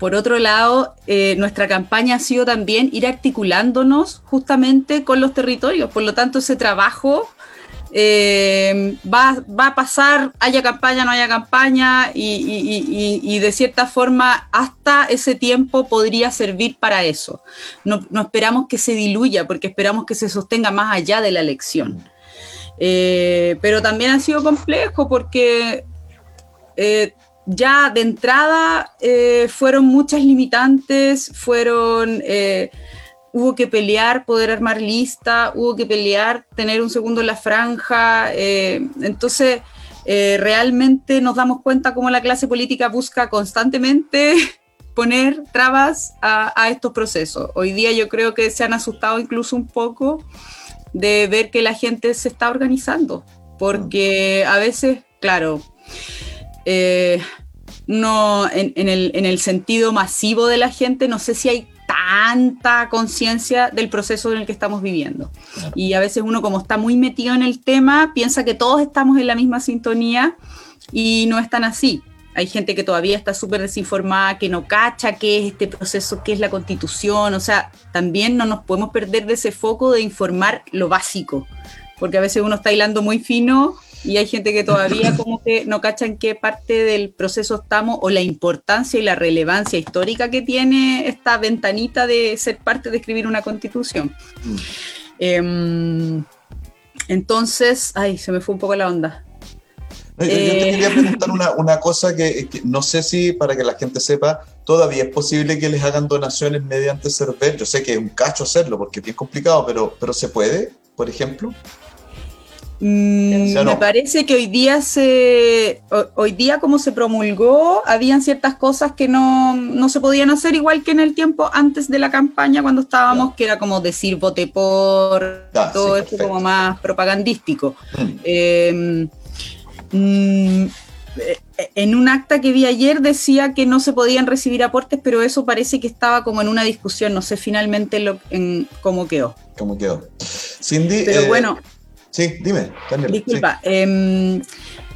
por otro lado, eh, nuestra campaña ha sido también ir articulándonos justamente con los territorios. Por lo tanto, ese trabajo eh, va, a pasar, haya campaña, no haya campaña, y, de cierta forma hasta ese tiempo podría servir para eso. No, esperamos que se diluya, porque esperamos que se sostenga más allá de la elección. Eh, pero también ha sido complejo porque ya de entrada eh, fueron muchas limitantes, fueron, eh, hubo que pelear, poder armar lista, hubo que pelear, tener un segundo en la franja, eh, entonces realmente nos damos cuenta cómo la clase política busca constantemente (laughs) poner trabas a, a estos procesos. Hoy día yo creo que se han asustado incluso un poco de ver que la gente se está organizando, porque a veces, claro, eh, no, en, el, en, el, sentido masivo de la gente, no sé si hay tanta conciencia del proceso en el que estamos viviendo. Y a veces uno como está muy metido en el tema, piensa que todos estamos en la misma sintonía y no es tan así. Hay gente que todavía está súper desinformada, que no cacha qué es este proceso, qué es la constitución. O sea, también no nos podemos perder de ese foco de informar lo básico, porque a veces uno está hilando muy fino y hay gente que todavía (laughs) como que no cacha en qué parte del proceso estamos o la importancia y la relevancia histórica que tiene esta ventanita de ser parte de escribir una constitución. Em, entonces, ay, se me fue un poco la onda. yo te eh, quería preguntar (laughs) una, cosa que, no sé si para que la gente sepa, todavía es posible que les hagan donaciones mediante Cervel. Yo sé que es un cacho hacerlo porque es bien complicado, pero, pero se puede, por ejemplo. Mm, me parece que hoy día se hoy día como se promulgó habían ciertas cosas que no, se podían hacer igual que en el tiempo antes de la campaña cuando estábamos que era como decir vote por todo esto como más propagandístico mm. Em, mm, en un acta que vi ayer decía que no se podían recibir aportes, pero eso parece que estaba como en una discusión, no sé finalmente lo, en, cómo quedó. ¿Cómo quedó? Cindy, pero eh, bueno, Sí, dime. Disculpa. Em,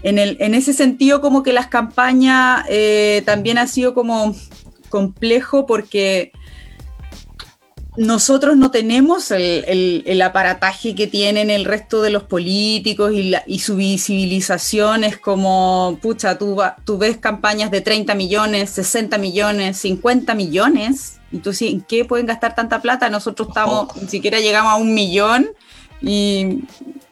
en, el, en, ese sentido, como que las campañas eh, también ha sido como complejo porque nosotros no tenemos el, aparataje que tienen el resto de los políticos y, su visibilización es como, pucha, tú, tú ves campañas de 30 millones, 60 millones, 50 millones, y tú ¿en qué pueden gastar tanta plata? Nosotros estamos, ni siquiera llegamos a un millón y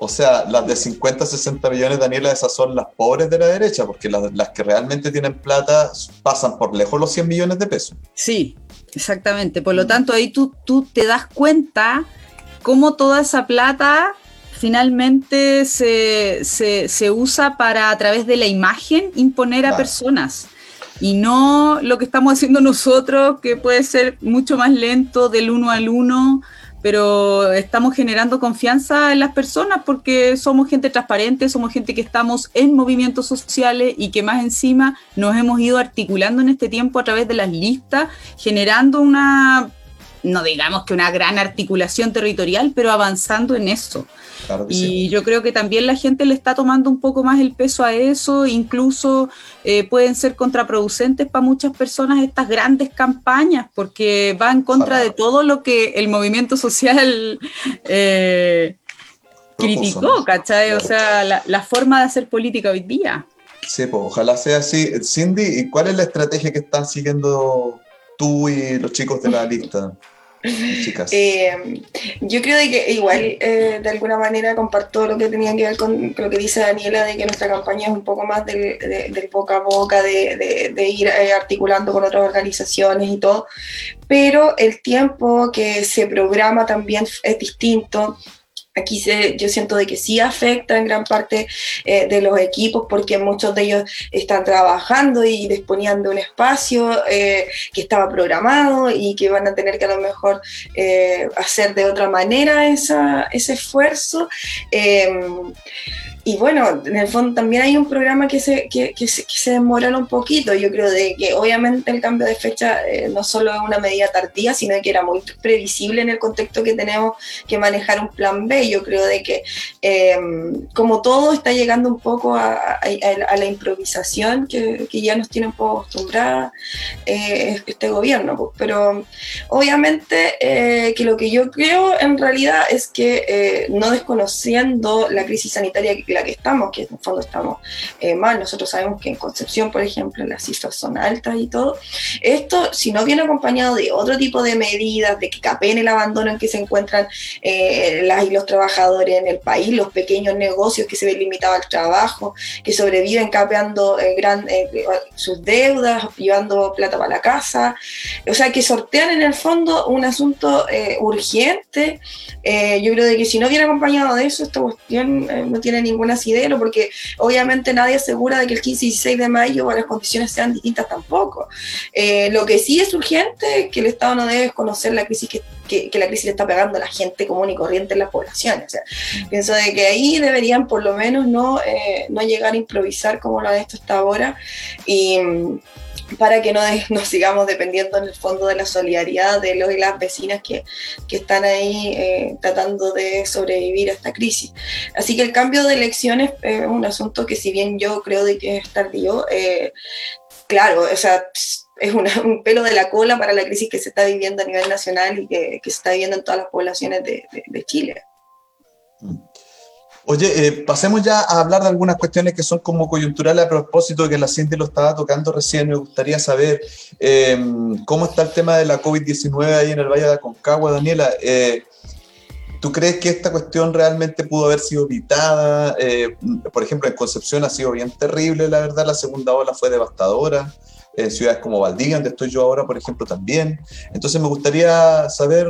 o sea, las de 50, 60 millones, Daniela, esas son las pobres de la derecha, porque las, que realmente tienen plata pasan por lejos los 100 millones de pesos. Sí, exactamente. Por lo tanto, ahí tú, tú te das cuenta cómo toda esa plata finalmente se, usa para, a través de la imagen, imponer a personas. Y no lo que estamos haciendo nosotros, que puede ser mucho más lento del uno al uno, pero estamos generando confianza en las personas porque somos gente transparente, somos gente que estamos en movimientos sociales y que más encima nos hemos ido articulando en este tiempo a través de las listas, generando una no digamos que una gran articulación territorial, pero avanzando en eso. y yo creo que también la gente le está tomando un poco más el peso a eso, incluso eh, pueden ser contraproducentes para muchas personas estas grandes campañas, porque va en contra de todo lo que el movimiento social eh, criticó, ¿cachai? O sea, la, la, forma de hacer política hoy día. Sí, pues ojalá sea así. Cindy, ¿y cuál es la estrategia que están siguiendo tú y los chicos de la lista? (laughs) Eh, yo creo que igual eh, de alguna manera comparto lo que tenía que ver con lo que dice Daniela de que nuestra campaña es un poco más del, boca a boca, de, ir eh, articulando con otras organizaciones y todo, pero el tiempo que se programa también es distinto. Aquí se, yo siento de que sí afecta en gran parte eh, de los equipos porque muchos de ellos están trabajando y disponían de un espacio eh, que estaba programado y que van a tener que a lo mejor eh, hacer de otra manera esa, ese esfuerzo. Y bueno, en el fondo también hay un programa que se, que, que se, que demora un poquito. Yo creo de que obviamente el cambio de fecha eh, no solo es una medida tardía, sino que era muy previsible en el contexto que tenemos que manejar un plan B. Yo creo de que eh, como todo está llegando un poco a, la improvisación que, que, ya nos tiene un poco acostumbrada eh, este gobierno. Pues. Pero obviamente que lo que yo creo en realidad es que no desconociendo la crisis sanitaria que la que estamos, que en el fondo estamos eh, mal. Nosotros sabemos que en Concepción, por ejemplo, las cifras son altas y todo. Esto, si no viene acompañado de otro tipo de medidas, de que capeen el abandono en que se encuentran eh, las y los trabajadores en el país, los pequeños negocios que se ven limitados al trabajo, que sobreviven capeando eh, sus deudas, llevando plata para la casa. O sea, que sortean en el fondo un asunto urgente. yo creo de que si no viene acompañado de eso, esta cuestión no tiene ningún asidero, porque obviamente nadie asegura de que el 15 y 16 de mayo las condiciones sean distintas tampoco. Eh, lo que sí es urgente es que el Estado no debe conocer la crisis que, que, la crisis le está pegando a la gente común y corriente en las poblaciones. O sea, pienso de que ahí deberían por lo menos no, eh, no llegar a improvisar como lo han hecho hasta ahora y para que no (laughs) nos sigamos dependiendo en el fondo de la solidaridad de los y las vecinas que, que están ahí eh, tratando de sobrevivir a esta crisis. Así que el cambio de elecciones es un asunto que si bien yo creo de que es tardío, eh, claro, o sea, es (laughs) un pelo de la cola para la crisis que se está viviendo a nivel nacional y que, que se está viviendo en todas las poblaciones de, de, de Chile. Mm. Oye, eh, pasemos ya a hablar de algunas cuestiones que son como coyunturales a propósito de que la Cindy lo estaba tocando recién. Me gustaría saber eh, cómo está el tema de la COVID-19 ahí en el Valle de Aconcagua, Daniela. Eh, ¿Tú crees que esta cuestión realmente pudo haber sido evitada? Por ejemplo, en Concepción ha sido bien terrible, la verdad, la segunda ola fue devastadora. En ciudades como Valdivia, donde estoy yo ahora, por ejemplo, también. Entonces me gustaría saber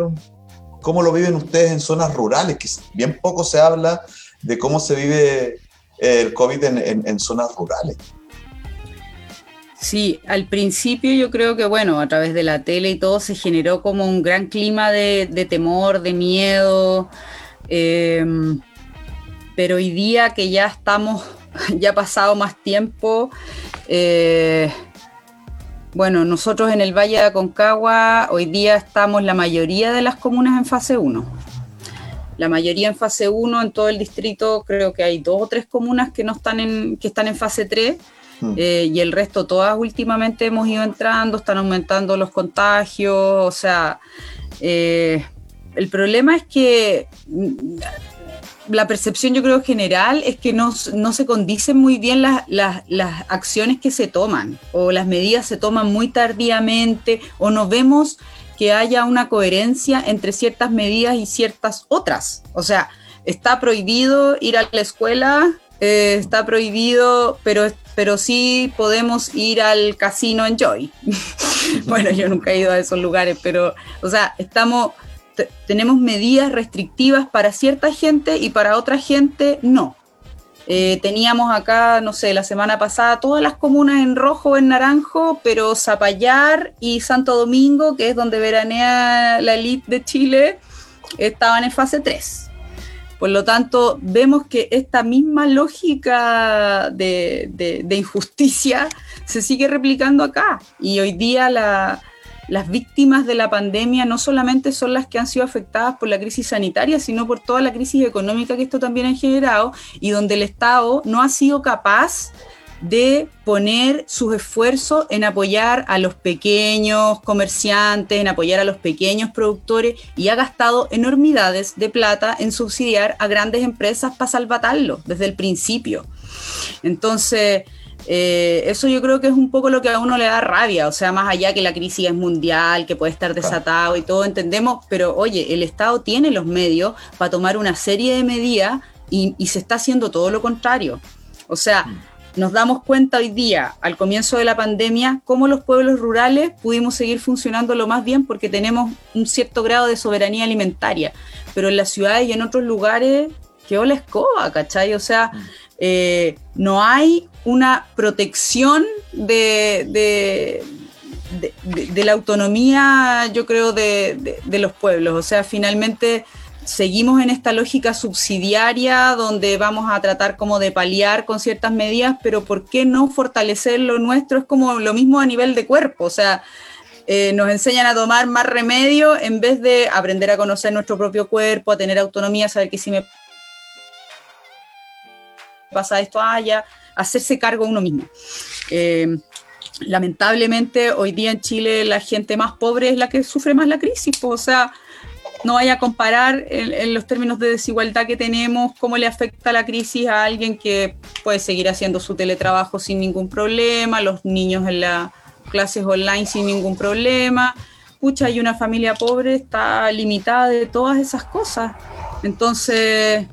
cómo lo viven ustedes en zonas rurales, que bien poco se habla de cómo se vive el COVID en, zonas rurales. Sí, al principio yo creo que, bueno, a través de la tele y todo se generó como un gran clima de, temor, de miedo, em, pero hoy día que ya estamos, (laughs) ya ha pasado más tiempo, eh, bueno, nosotros en el Valle de Aconcagua hoy día estamos la mayoría de las comunas en fase 1 la mayoría en fase 1 en todo el distrito, creo que hay dos o tres comunas que no están en, que están en fase 3. Hmm. Eh, y el resto, todas últimamente hemos ido entrando, están aumentando los contagios, o sea, eh, el problema es que mm, la percepción yo creo general es que no, no se condicen muy bien las, las, las, acciones que se toman o las medidas se toman muy tardíamente o no vemos que haya una coherencia entre ciertas medidas y ciertas otras. O sea, está prohibido ir a la escuela, eh, está prohibido, pero, pero sí podemos ir al casino Enjoy. (laughs) bueno, yo nunca he ido a esos lugares, pero, o sea, estamos, tenemos medidas restrictivas para cierta gente y para otra gente no. Eh, teníamos acá, no sé, la semana pasada todas las comunas en rojo en naranjo, pero Zapallar y Santo Domingo, que es donde veranea la elite de Chile, estaban en fase 3. Por lo tanto, vemos que esta misma lógica de injusticia (laughs) se sigue replicando acá. Y hoy día la, las víctimas de la pandemia no solamente son las que han sido afectadas por la crisis sanitaria, sino por toda la crisis económica que esto también ha generado y donde el Estado no ha sido capaz de poner sus esfuerzos en apoyar a los pequeños comerciantes, en apoyar a los pequeños productores y ha gastado enormidades de plata en subsidiar a grandes empresas para salvatarlo desde el principio. Entonces, eh, eso yo creo que es un poco lo que a uno le da rabia, o sea, más allá que la crisis es mundial, que puede estar desatado y todo, entendemos, pero oye, el Estado tiene los medios para tomar una serie de medidas y, se está haciendo todo lo contrario. O sea, mm. nos damos cuenta hoy día, al comienzo de la pandemia, cómo los pueblos rurales pudimos seguir funcionando lo más bien porque tenemos un cierto grado de soberanía alimentaria, pero en las ciudades y en otros lugares quedó la escoba, ¿cachai? O sea, mm. Eh, no hay una protección de, de, la autonomía, yo creo, de, los pueblos. O sea, finalmente seguimos en esta lógica subsidiaria donde vamos a tratar como de paliar con ciertas medidas, pero ¿por qué no fortalecer lo nuestro? Es como lo mismo a nivel de cuerpo, o sea, eh, nos enseñan a tomar más remedio en vez de aprender a conocer nuestro propio cuerpo, a tener autonomía, saber que si me pasa esto, haya, hacerse cargo uno mismo. Eh, lamentablemente hoy día en Chile la gente más pobre es la que sufre más la crisis, o sea, no vaya a comparar en, los términos de desigualdad que tenemos, cómo le afecta la crisis a alguien que puede seguir haciendo su teletrabajo sin ningún problema, los niños en las clases online sin ningún problema. Pucha, hay una familia pobre, está limitada de todas esas cosas. Entonces,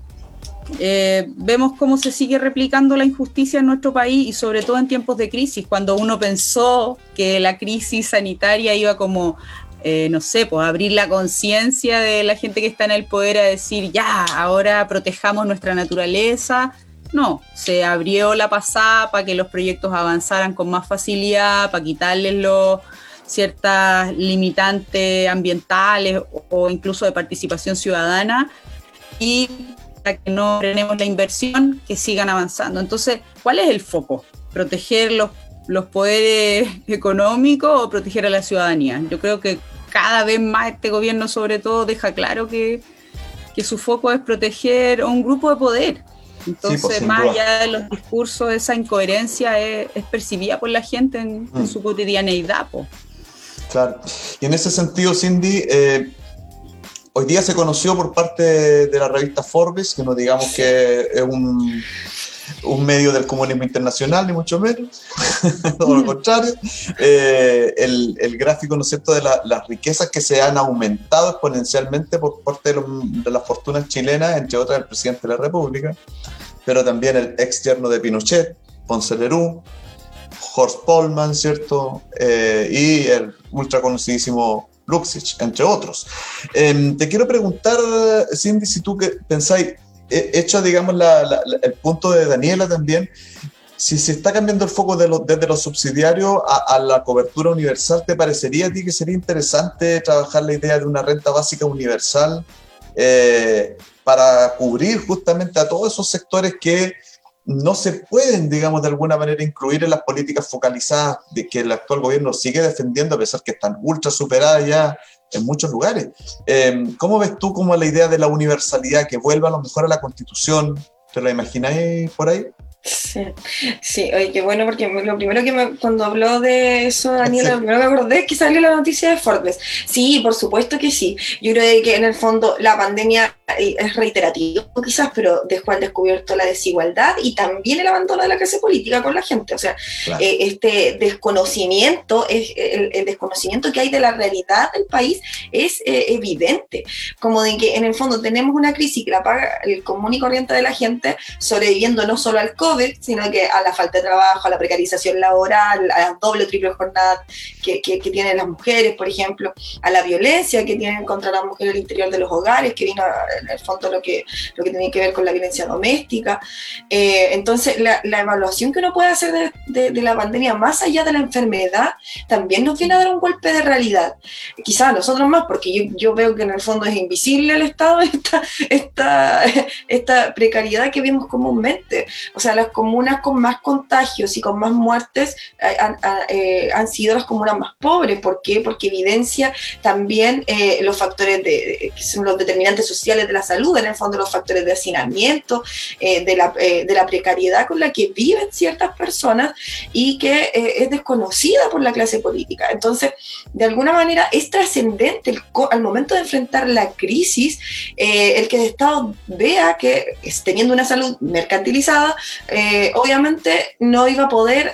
eh, vemos cómo se sigue replicando la injusticia en nuestro país y sobre todo en tiempos de crisis, cuando uno pensó que la crisis sanitaria iba como eh, no sé, pues abrir la conciencia de la gente que está en el poder a decir, ya, ahora protejamos nuestra naturaleza. No, se abrió la pasada para que los proyectos avanzaran con más facilidad, para quitarles los ciertas limitantes ambientales o, incluso de participación ciudadana y para que no frenemos la inversión, que sigan avanzando. Entonces, ¿cuál es el foco? ¿Proteger los los poderes (laughs) económicos o proteger a la ciudadanía. Yo creo que cada vez más este gobierno sobre todo deja claro que, su foco es proteger a un grupo de poder. Entonces, pues, más allá de los discursos, esa incoherencia es, percibida por la gente en, mm. su cotidianeidad. Claro. Y en ese sentido, Cindy, eh, hoy día se conoció por parte de la revista Forbes, que no digamos que es un un medio del comunismo internacional, ni mucho menos, (laughs) todo lo contrario. Eh, el, el, gráfico, ¿no es cierto?, de las riquezas que se han aumentado exponencialmente por parte de, las fortunas chilenas, entre otras el presidente de la República, pero también el ex yerno de Pinochet, Ponce Lerú, Horst Polman, ¿cierto?, eh, y el ultra conocidísimo Luxich, entre otros. Em, te quiero preguntar, Cindy, si tú que pensáis, hecho, digamos, el punto de Daniela también, si se está cambiando el foco desde los subsidiarios a, la cobertura universal, ¿te parecería a ti que sería interesante trabajar la idea de una renta básica universal eh, para cubrir justamente a todos esos sectores que no se pueden, digamos, de alguna manera incluir en las políticas focalizadas de que el actual gobierno sigue defendiendo, a pesar que están ultra superadas ya en muchos lugares. Em, ¿Cómo ves tú como la idea de la universalidad que vuelva a lo mejor a la constitución? ¿Te la imagináis por ahí? Sí, sí, oye, qué bueno, porque lo primero que me, cuando habló de eso, Daniela, lo primero que me acordé es que salió la noticia de Forbes. Sí, por supuesto que sí. Yo creo que en el fondo la pandemia es reiterativo quizás, pero dejó al descubierto la desigualdad y también el abandono de la clase política con la gente. O sea, eh, este desconocimiento, es, el, desconocimiento que hay de la realidad del país es eh, evidente. Como de que en el fondo tenemos una crisis que la paga el común y corriente de la gente, sobreviviendo no solo al COVID, sino que a la falta de trabajo, a la precarización laboral, a las doble o triple jornadas que, que, que, tienen las mujeres, por ejemplo, a la violencia que tienen contra las mujeres al interior de los hogares, que vino en el fondo lo que, lo que tiene que ver con la violencia doméstica. Eh, entonces, la, evaluación que uno puede hacer de, la pandemia, más allá de la enfermedad, también nos viene a dar un golpe de realidad. Quizás a nosotros más, porque yo, yo, veo que en el fondo es invisible al Estado (laughs) esta, esta, esta precariedad que vimos comúnmente. O sea, las comunas con más contagios y con más muertes eh, han, eh, han sido las comunas más pobres. ¿Por qué? Porque evidencia también los factores de, que son los determinantes sociales de la salud, en el fondo los factores de hacinamiento, eh, de, la, eh, de, la, precariedad con la que viven ciertas personas y que eh, es desconocida por la clase política. Entonces, de alguna manera es trascendente al momento de enfrentar la crisis, el que el Estado vea que teniendo una salud mercantilizada, obviamente no iba a poder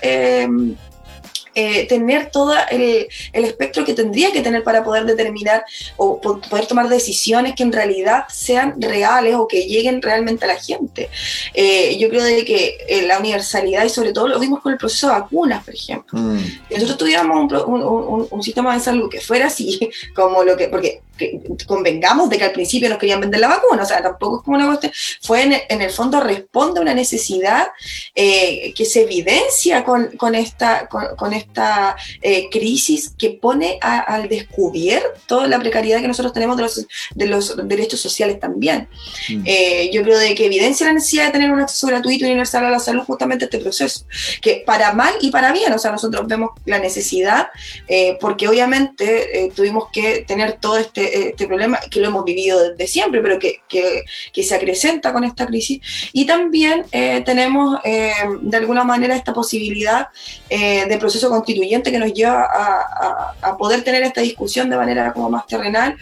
eh, tener todo el, el, espectro que tendría que tener para poder determinar o poder tomar decisiones que en realidad sean reales o que lleguen realmente a la gente. Eh, yo creo de que eh, la universalidad y sobre todo lo vimos con el proceso de vacunas, por ejemplo. Mm. Si nosotros tuviéramos un, un, un, sistema de salud que fuera así, (laughs) como lo que, porque convengamos de que al principio nos querían vender la vacuna, o sea, tampoco es como una cuestión, fue en, el fondo responde a una necesidad eh, que se evidencia con, con esta, con, esta eh, crisis que pone al descubierto la precariedad que nosotros tenemos de los, de los derechos sociales también. Mm. Eh, yo creo de que evidencia la necesidad de tener un acceso gratuito y universal a la salud justamente este proceso, que para mal y para bien, o sea, nosotros vemos la necesidad, porque obviamente tuvimos que tener todo este este, problema que lo hemos vivido desde siempre, pero que, que, se acrecenta con esta crisis. Y también eh, tenemos eh, de alguna manera esta posibilidad eh, de proceso constituyente que nos lleva a, a, poder tener esta discusión de manera como más terrenal.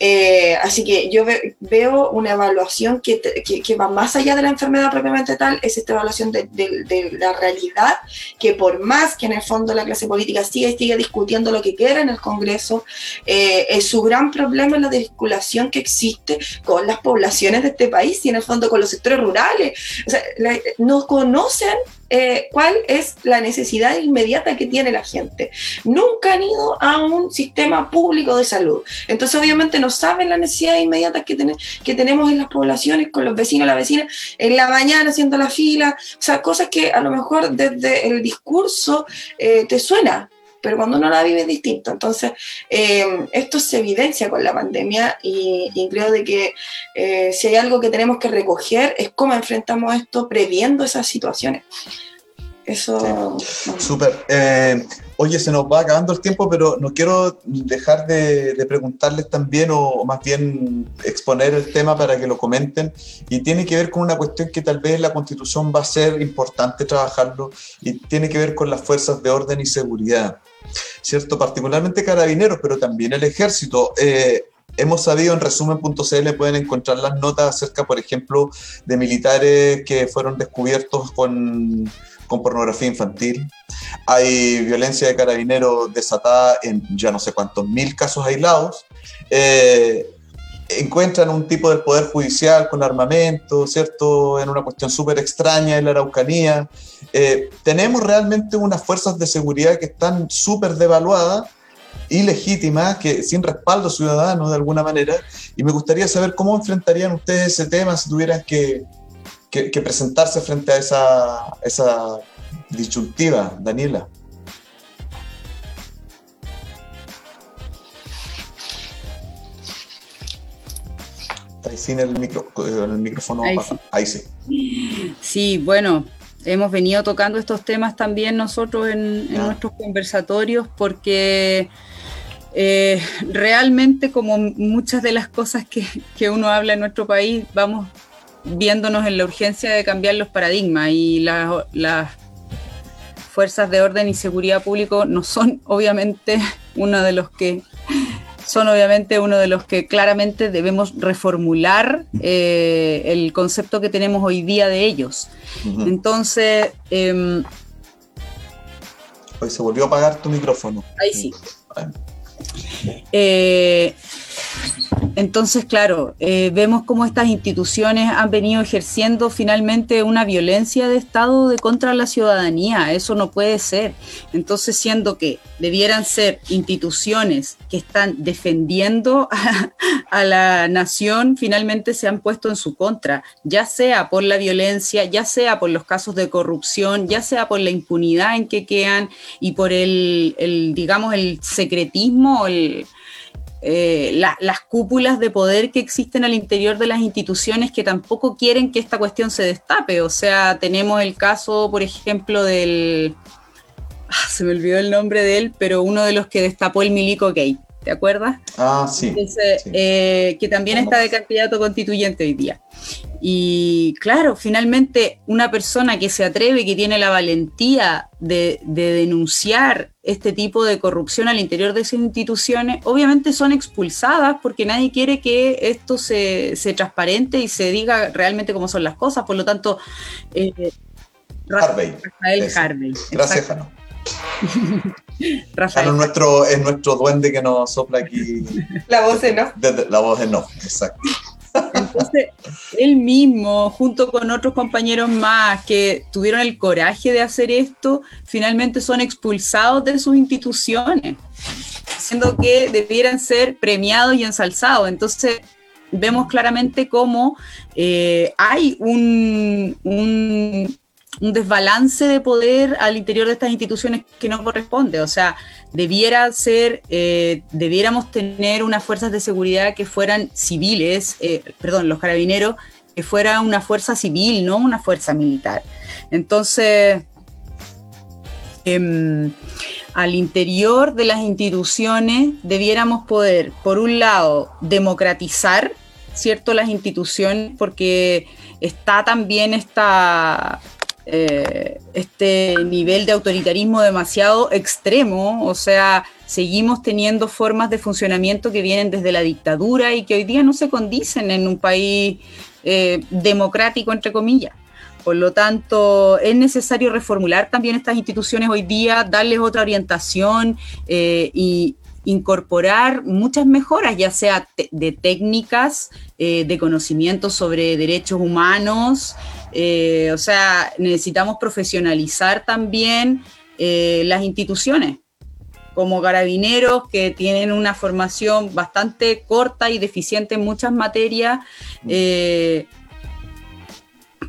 Eh, así que yo veo una evaluación que, que, va más allá de la enfermedad propiamente tal, es esta evaluación de, de, la realidad, que por más que en el fondo la clase política siga y siga discutiendo lo que quiera en el Congreso, eh, es su gran problema es la desvinculación que existe con las poblaciones de este país y en el fondo con los sectores rurales. No conocen eh, cuál es la necesidad inmediata que tiene la gente. Nunca han ido a un sistema público de salud. Entonces, obviamente, no saben las necesidades inmediatas que, que tenemos en las poblaciones, con los vecinos, las vecinas, en la mañana haciendo la fila. O sea, cosas que a lo mejor desde el discurso eh, te suena, pero cuando uno la vive es distinto. Entonces, eh, esto se evidencia con la pandemia y, creo de que eh, si hay algo que tenemos que recoger es cómo enfrentamos esto previendo esas situaciones. Eso. Súper. Eh, oye, se nos va acabando el tiempo, pero no quiero dejar de, preguntarles también, o, más bien exponer el tema para que lo comenten. Y tiene que ver con una cuestión que tal vez la Constitución va a ser importante trabajarlo, y tiene que ver con las fuerzas de orden y seguridad. ¿Cierto? Particularmente carabineros, pero también el ejército. Eh, hemos sabido en resumen.cl pueden encontrar las notas acerca, por ejemplo, de militares que fueron descubiertos con con pornografía infantil. Hay violencia de carabineros desatada en ya no sé cuántos mil casos aislados. Eh, encuentran un tipo del poder judicial con armamento, ¿cierto? En una cuestión súper extraña en la Araucanía. Eh, tenemos realmente unas fuerzas de seguridad que están súper devaluadas ilegítimas, que sin respaldo ciudadano de alguna manera, y me gustaría saber cómo enfrentarían ustedes ese tema si tuvieran que, que, presentarse frente a esa, esa disyuntiva, Daniela. Ahí sin el, micro, el micrófono. Ahí sí. sí. bueno, hemos venido tocando estos temas también nosotros en, nuestros conversatorios porque eh, realmente como muchas de las cosas que, que, uno habla en nuestro país, vamos viéndonos en la urgencia de cambiar los paradigmas y las fuerzas de orden y seguridad público no son (laughs) obviamente uno de los que son obviamente uno de los que claramente debemos reformular eh, el concepto que tenemos hoy día de ellos. Entonces... Eh, Hoy se volvió a apagar tu micrófono. Ahí sí. Eh, entonces, claro, eh, vemos cómo estas instituciones han venido ejerciendo finalmente una violencia de Estado de contra la ciudadanía. Eso no puede ser. Entonces, siendo que debieran ser instituciones que están defendiendo (laughs) a, la nación, finalmente se han puesto en su contra, ya sea por la violencia, ya sea por los casos de corrupción, ya sea por la impunidad en que quedan y por el, el digamos, el secretismo, el eh, las cúpulas de poder que existen al interior de las instituciones que tampoco quieren que esta cuestión se destape. O sea, tenemos el caso, por ejemplo, del... Ah, se me olvidó el nombre de él, pero uno de los que destapó el Milico Gate. ¿Te acuerdas? Ah, sí. Eh, que también está de candidato constituyente hoy día. Y claro, finalmente una persona que se atreve, que tiene la valentía de, denunciar este tipo de corrupción al interior de esas instituciones, obviamente son expulsadas porque nadie quiere que esto se, transparente y se diga realmente cómo son las cosas. Por lo tanto, eh, Harvey. Rafael Harvey. Gracias, Jano. (laughs) Rafael. es, nuestro, es nuestro duende que nos sopla aquí. (laughs) La voz en off. la voz en off, exacto. Entonces, él mismo, junto con otros compañeros más que tuvieron el coraje de hacer esto, finalmente son expulsados de sus instituciones, siendo que debieran ser premiados y ensalzados. Entonces, vemos claramente cómo eh, hay un, un, desbalance de poder al interior de estas instituciones que no corresponde. O sea, debiera ser, eh, debiéramos tener unas fuerzas de seguridad que fueran civiles, eh, perdón, los carabineros, que fuera una fuerza civil, no una fuerza militar. Entonces, em, al interior de las instituciones debiéramos poder, por un lado, democratizar, ¿cierto?, las instituciones, porque está también esta, eh, este nivel de autoritarismo demasiado extremo, o sea, seguimos teniendo formas de funcionamiento que vienen desde la dictadura y que hoy día no se condicen en un país eh, democrático, entre comillas. Por lo tanto, es necesario reformular también estas instituciones hoy día, darles otra orientación eh, y incorporar muchas mejoras, ya sea de técnicas, de conocimientos sobre derechos humanos, eh, o sea, necesitamos profesionalizar también eh, las instituciones, como carabineros que tienen una formación bastante corta y deficiente en muchas materias. Eh,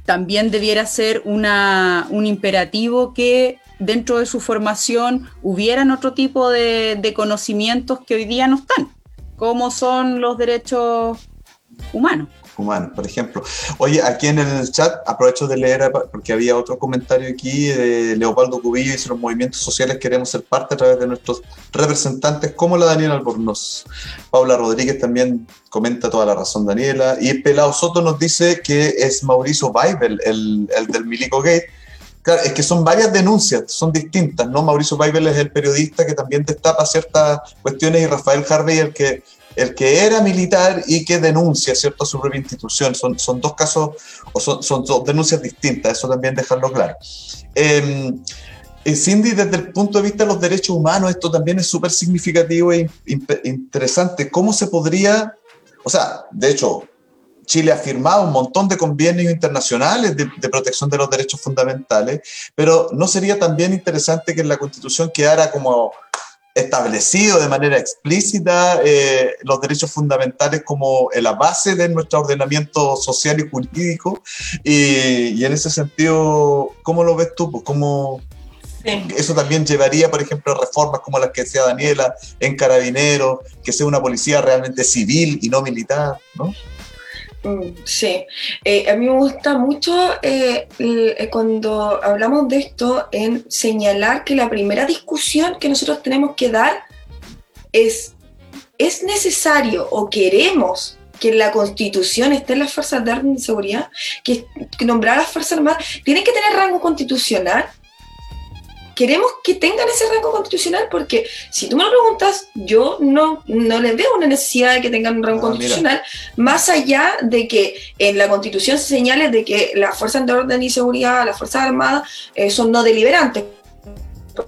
también debiera ser un imperativo que dentro de su formación hubieran otro tipo de conocimientos que hoy día no están, como son los derechos humanos humanos, por ejemplo. Oye, aquí en el chat, aprovecho de leer, porque había otro comentario aquí de Leopoldo Cubillo, dice los movimientos sociales queremos ser parte a través de nuestros representantes, como la Daniela Albornoz. Paula Rodríguez también comenta toda la razón, Daniela. Y Pelao Soto nos dice que es Mauricio Weibel, el, el del Milico Gate, Claro, es que son varias denuncias, son distintas, ¿no? Mauricio Weibel es el periodista que también destapa ciertas cuestiones y Rafael Harvey el que el que era militar y que denuncia, ¿cierto?, su propia institución. Son, son dos casos, o son, son dos denuncias distintas, eso también dejarlo claro. Em, eh, Cindy, desde el punto de vista de los derechos humanos, esto también es súper significativo e interesante. ¿Cómo se podría, o sea, de hecho, Chile ha firmado un montón de convenios internacionales de, de, protección de los derechos fundamentales, pero ¿no sería también interesante que en la Constitución quedara como establecido de manera explícita eh, los derechos fundamentales como la base de nuestro ordenamiento social y jurídico. Y, en ese sentido, ¿cómo lo ves tú? Pues, ¿Cómo, Eso también llevaría, por ejemplo, a reformas como las que decía Daniela en Carabineros, que sea una policía realmente civil y no militar, ¿no? Mm, sí, eh, a mí me gusta mucho eh, eh, cuando hablamos de esto en señalar que la primera discusión que nosotros tenemos que dar es, ¿es necesario o queremos que la constitución estén las fuerzas de seguridad? Que nombrar a las Fuerzas Armadas tienen que tener rango constitucional queremos que tengan ese rango constitucional porque si tú me lo preguntas, yo no, no les veo una necesidad de que tengan un rango ah, constitucional, más allá de que en la constitución se señale de que las fuerzas de orden y seguridad, las fuerzas armadas, eh, son no deliberantes. Por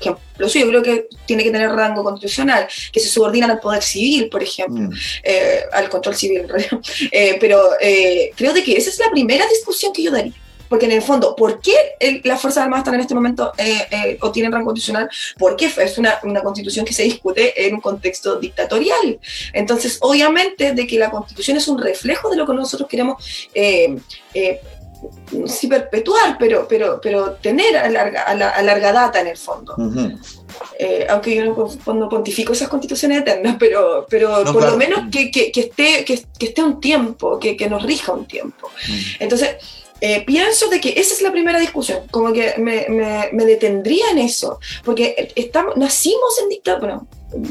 ejemplo, yo creo que tiene que tener rango constitucional, que se subordinan al poder civil, por ejemplo, mm. eh, al control civil. (laughs) Eh, pero creo de que esa es la primera discusión que yo daría porque en el fondo, ¿por qué las Fuerzas Armadas están en este momento eh, eh, o tienen rango constitucional? Porque es una, una, constitución que se discute en un contexto dictatorial. Entonces, obviamente, de que la constitución es un reflejo de lo que nosotros queremos. Eh, si perpetuar, pero, pero, pero tener a larga, a, larga data en el fondo. aunque yo no, pontifico esas constituciones eternas, pero, pero por lo menos que, que, que esté, que, esté un tiempo, que, nos rija un tiempo. Entonces, eh, pienso de que esa es la primera discusión, como que me, me, detendría en eso, porque estamos, nacimos en dictadura, bueno,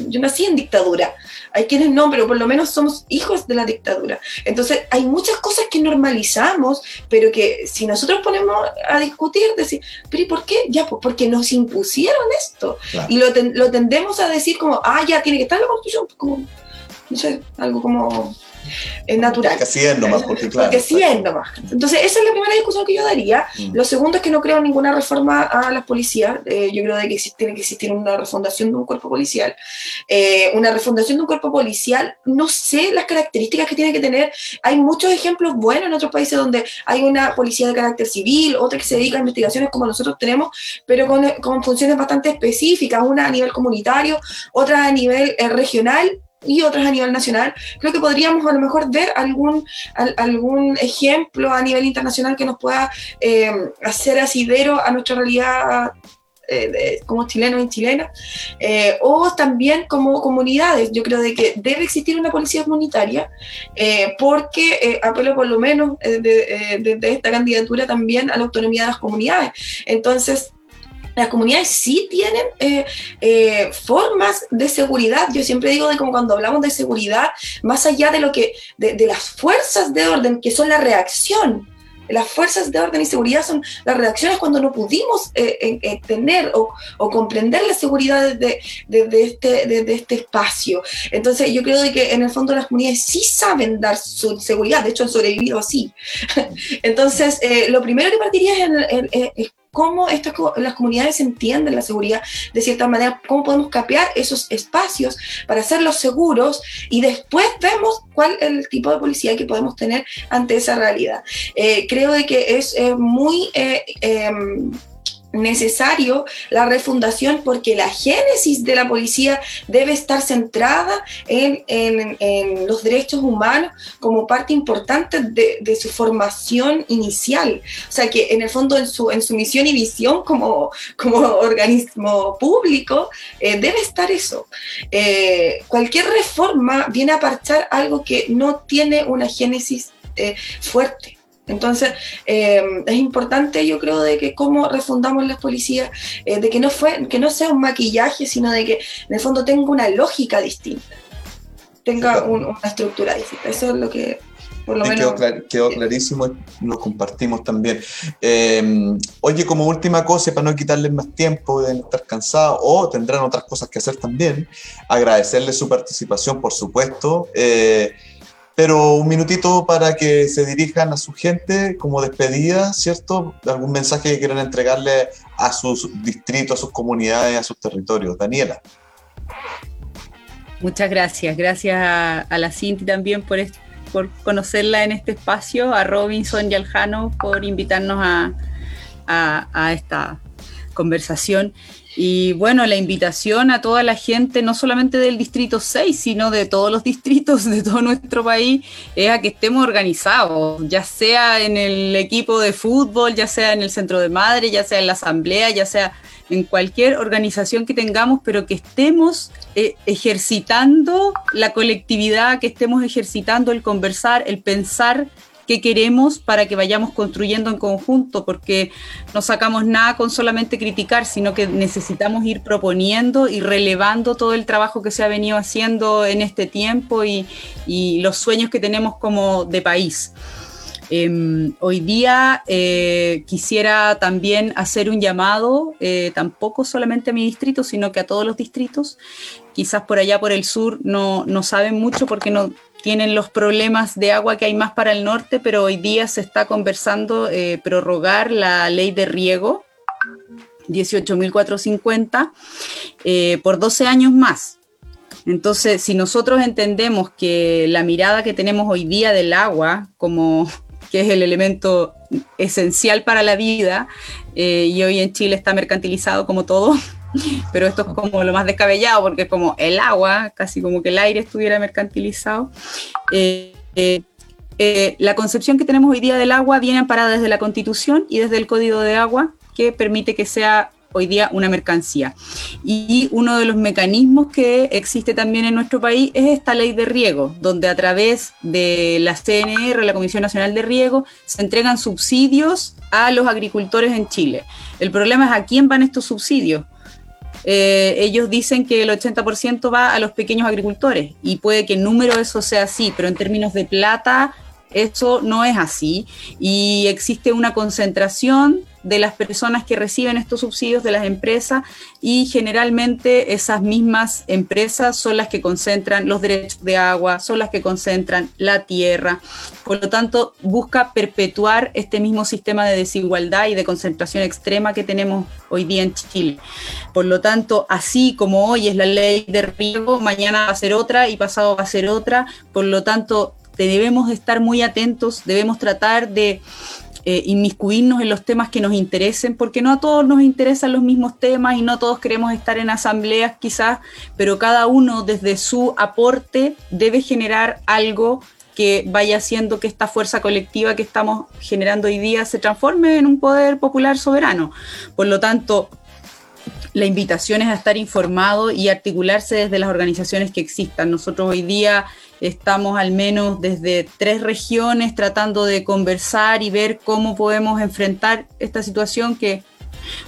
yo nací en dictadura, hay quienes no, pero por lo menos somos hijos de la dictadura. Entonces hay muchas cosas que normalizamos, pero que si nosotros ponemos a discutir, decir, pero ¿y por qué? Ya, pues porque nos impusieron esto. Y lo, lo, tendemos a decir como, ah, ya tiene que estar la constitución, como no sé, algo como es natural. Porque así es nomás, porque claro. Porque así es nomás. Entonces, esa es la primera discusión que yo daría. Mm. Lo segundo es que no creo ninguna reforma a las policías. Eh, yo creo de que existe- tiene que existir una refundación de un cuerpo policial. Eh, una refundación de un cuerpo policial, no sé las características que tiene que tener. Hay muchos ejemplos buenos en otros países donde hay una policía de carácter civil, otra que se dedica a investigaciones como nosotros tenemos, pero con, con funciones bastante específicas, una a nivel comunitario, otra a nivel eh, regional y otras a nivel nacional. Creo que podríamos a lo mejor ver algún, al- algún ejemplo a nivel internacional que nos pueda eh, hacer asidero a nuestra realidad eh, de- como chilenos y chilenas, eh, o también como comunidades. Yo creo de que debe existir una policía comunitaria, eh, porque eh, apelo por lo menos eh, de, eh, desde esta candidatura también a la autonomía de las comunidades. Entonces, las comunidades sí tienen eh, eh, formas de seguridad. Yo siempre digo de como cuando hablamos de seguridad, más allá de lo que, de, las fuerzas de orden, que son la reacción. Las fuerzas de orden y seguridad son las reacciones cuando no pudimos eh, eh, tener o, comprender la seguridad desde, desde este, desde este espacio. Entonces yo creo de que en el fondo las comunidades sí saben dar su seguridad, de hecho han sobrevivido así. (laughs) Entonces lo primero que partiría es en, cómo estas, las comunidades entienden la seguridad de cierta manera, cómo podemos capear esos espacios para hacerlos seguros y después vemos cuál es el tipo de policía que podemos tener ante esa realidad. Eh, creo de que es eh, muy... eh, em, necesario la refundación porque la génesis de la policía debe estar centrada en, en- los derechos humanos como parte importante de, de su formación inicial. O sea que en el fondo en su, en su misión y visión como, como organismo público eh, debe estar eso. Eh, cualquier reforma viene a parchar algo que no tiene una génesis eh, fuerte. Entonces, eh, es importante, yo creo, de que cómo refundamos las policías, eh, de que no, fue, que no sea un maquillaje, sino de que en el fondo tenga una lógica distinta, tenga un- una estructura distinta. Eso es lo que, por lo menos... quedó, clar- quedó clarísimo, lo compartimos también. Eh, oye, como última cosa, para no quitarles más tiempo, deben estar cansados o tendrán otras cosas que hacer también, agradecerles su participación, por supuesto, eh, pero un minutito para que se dirijan a su gente como despedida, ¿cierto? ¿Algún mensaje que quieran entregarle a sus distritos, a sus comunidades, a sus territorios? Daniela. Muchas gracias. Gracias a, la Cinti también por, conocerla en este espacio, a Robinson y al Jano por invitarnos a esta conversación. Y bueno, la invitación a toda la gente, no solamente del Distrito 6, sino de todos los distritos de todo nuestro país, es a que estemos organizados, ya sea en el equipo de fútbol, ya sea en el centro de madre, ya sea en la asamblea, ya sea en cualquier organización que tengamos, pero que estemos eh, ejercitando la colectividad, que estemos ejercitando el conversar, el pensar qué queremos para que vayamos construyendo en conjunto, porque no sacamos nada con solamente criticar, sino que necesitamos ir proponiendo y relevando todo el trabajo que se ha venido haciendo en este tiempo y, los sueños que tenemos como de país. Eh, hoy día eh, quisiera también hacer un llamado, eh, tampoco solamente a mi distrito, sino que a todos los distritos. Quizás por allá por el sur no, no saben mucho porque no tienen los problemas de agua que hay más para el norte, pero hoy día se está conversando eh, prorrogar la ley de riego 18.450 eh, por 12 años más. Entonces, si nosotros entendemos que la mirada que tenemos hoy día del agua como (laughs) que es el elemento esencial para la vida, eh, y hoy en Chile está mercantilizado como todo, pero esto es como lo más descabellado, porque es como el agua, casi como que el aire estuviera mercantilizado. Eh, eh, eh, la concepción que tenemos hoy día del agua viene amparada desde la Constitución y desde el Código de Agua, que permite que sea hoy día una mercancía. Y uno de los mecanismos que existe también en nuestro país es esta ley de riego, donde a través de la CNR, la Comisión Nacional de Riego, se entregan subsidios a los agricultores en Chile. El problema es a quién van estos subsidios. Eh, ellos dicen que el 80% va a los pequeños agricultores y puede que en número eso sea así, pero en términos de plata eso no es así. Y existe una concentración de las personas que reciben estos subsidios de las empresas y generalmente esas mismas empresas son las que concentran los derechos de agua, son las que concentran la tierra. Por lo tanto, busca perpetuar este mismo sistema de desigualdad y de concentración extrema que tenemos hoy día en Chile. Por lo tanto, así como hoy es la ley de riego, mañana va a ser otra y pasado va a ser otra. Por lo tanto, debemos estar muy atentos, debemos tratar de eh, inmiscuirnos en los temas que nos interesen, porque no a todos nos interesan los mismos temas y no todos queremos estar en asambleas quizás, pero cada uno desde su aporte debe generar algo que vaya haciendo que esta fuerza colectiva que estamos generando hoy día se transforme en un poder popular soberano. Por lo tanto, la invitación es a estar informado y articularse desde las organizaciones que existan. Nosotros hoy día estamos al menos desde tres regiones tratando de conversar y ver cómo podemos enfrentar esta situación que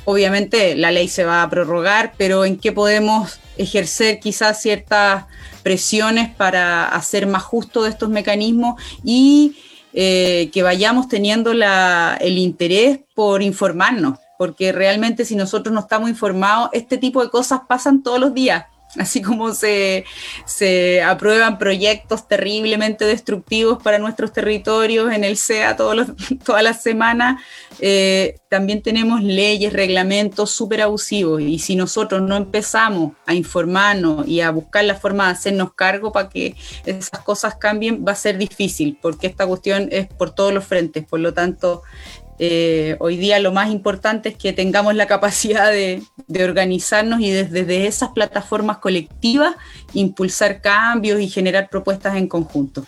obviamente la ley se va a prorrogar, pero en qué podemos ejercer quizás ciertas presiones para hacer más justo de estos mecanismos y eh, que vayamos teniendo el interés por informarnos, porque realmente si nosotros no estamos informados, este tipo de cosas pasan todos los días así como se, aprueban proyectos terriblemente destructivos para nuestros territorios en el SEA (laughs) todas las semanas, eh, también tenemos leyes, reglamentos súper abusivos y si nosotros no empezamos a informarnos y a buscar la forma de hacernos cargo para que esas cosas cambien, va a ser difícil porque esta cuestión es por todos los frentes, por lo tanto eh, hoy día lo más importante es que tengamos la capacidad de, organizarnos y desde, esas plataformas colectivas impulsar cambios y generar propuestas en conjunto.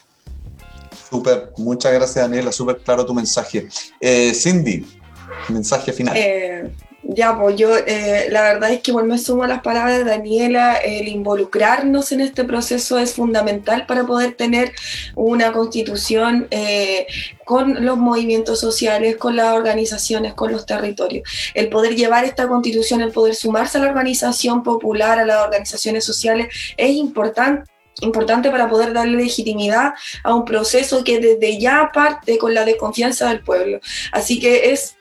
Súper, muchas gracias Daniela, súper claro tu mensaje. Eh, Cindy, mensaje final. Eh, ya, pues yo eh, la verdad es que bueno, me sumo a las palabras de Daniela, el involucrarnos en este proceso es fundamental para poder tener una constitución eh, con los movimientos sociales, con las organizaciones, con los territorios. El poder llevar esta constitución, el poder sumarse a la organización popular, a las organizaciones sociales, es importante importante para poder darle legitimidad a un proceso que desde ya parte con la desconfianza del pueblo. Así que es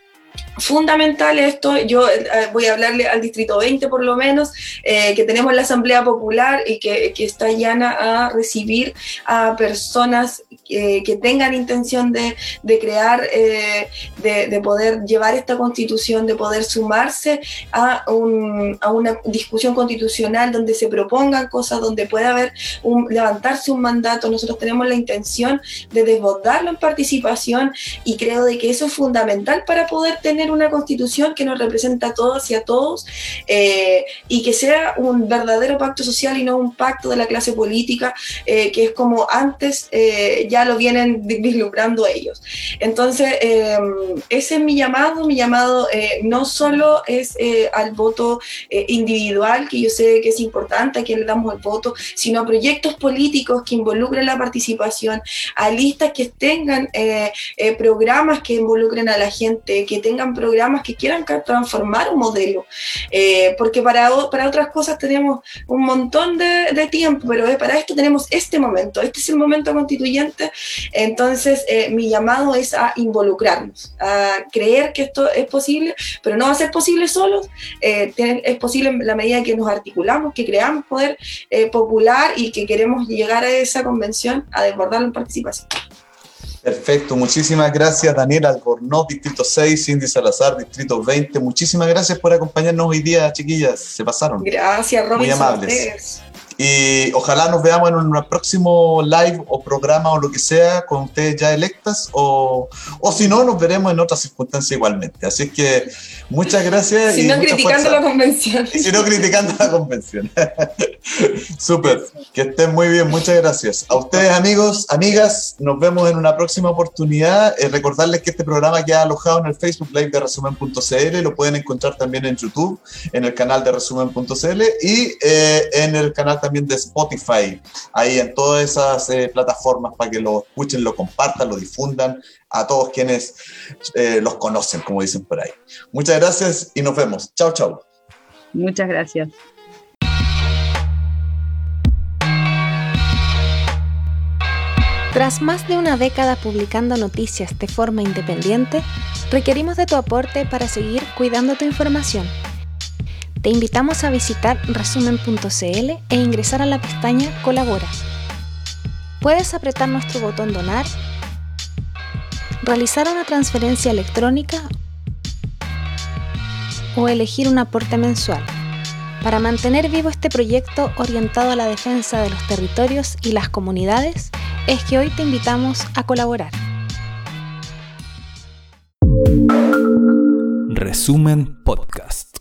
fundamental esto, yo eh, voy a hablarle al Distrito 20 por lo menos, eh, que tenemos la Asamblea Popular y que, que está llana a recibir a personas eh, que tengan intención de, de crear, de, de, poder llevar esta constitución, de poder sumarse a, un, a, una discusión constitucional donde se propongan cosas, donde pueda haber un, levantarse un mandato. Nosotros tenemos la intención de desbordarlo en participación y creo de que eso es fundamental para poder tener una constitución que nos representa a todos y a todos eh, y que sea un verdadero pacto social y no un pacto de la clase política eh, que es como antes eh, ya lo vienen (laughs) vislumbrando ellos. Entonces, ese es mi llamado, mi llamado no solo es al voto individual, que yo sé que es importante a quien le damos el voto, sino a proyectos políticos que involucren la participación, a listas que tengan programas que involucren a la gente, que tengan programas que quieran transformar un modelo, eh, porque para, para otras cosas tenemos un montón de, tiempo, pero eh, para esto tenemos este momento, este es el momento constituyente, entonces eh, mi llamado es a involucrarnos, a creer que esto es posible, pero no va a ser posible solos, es posible en la medida que nos articulamos, que creamos poder popular y que queremos llegar a esa convención a desbordarlo en participación. Perfecto, muchísimas gracias Daniela Albornoz, Distrito 6, Cindy Salazar, Distrito 20. Muchísimas gracias por acompañarnos hoy día, chiquillas, se pasaron. Gracias, Robin. Muy amables. Y ojalá nos veamos en un próximo live o programa o lo que sea con ustedes ya electas o, o si no, nos veremos en otras circunstancias igualmente. Así es que muchas gracias. Si no, criticando la convención. (laughs) si no, criticando la convención. (laughs) Súper. Que estén muy bien. Muchas gracias. A ustedes, amigos, amigas, nos vemos en una próxima oportunidad. Eh, recordarles que este programa queda alojado en el Facebook Live de resumen.cl. Lo pueden encontrar también en YouTube, en el canal de resumen.cl y eh, en el canal también también de Spotify, ahí en todas esas eh, plataformas para que lo escuchen, lo compartan, lo difundan a todos quienes eh, los conocen, como dicen por ahí. Muchas gracias y nos vemos. Chao, chao. Muchas gracias. Tras más de una década publicando noticias de forma independiente, Requerimos de tu aporte para seguir cuidando tu información. Te invitamos a visitar resumen.cl e ingresar a la pestaña Colabora. Puedes apretar nuestro botón Donar, realizar una transferencia electrónica o elegir un aporte mensual para mantener vivo este proyecto orientado a la defensa de los territorios y las comunidades, es que hoy te invitamos a colaborar. Resumen Podcast.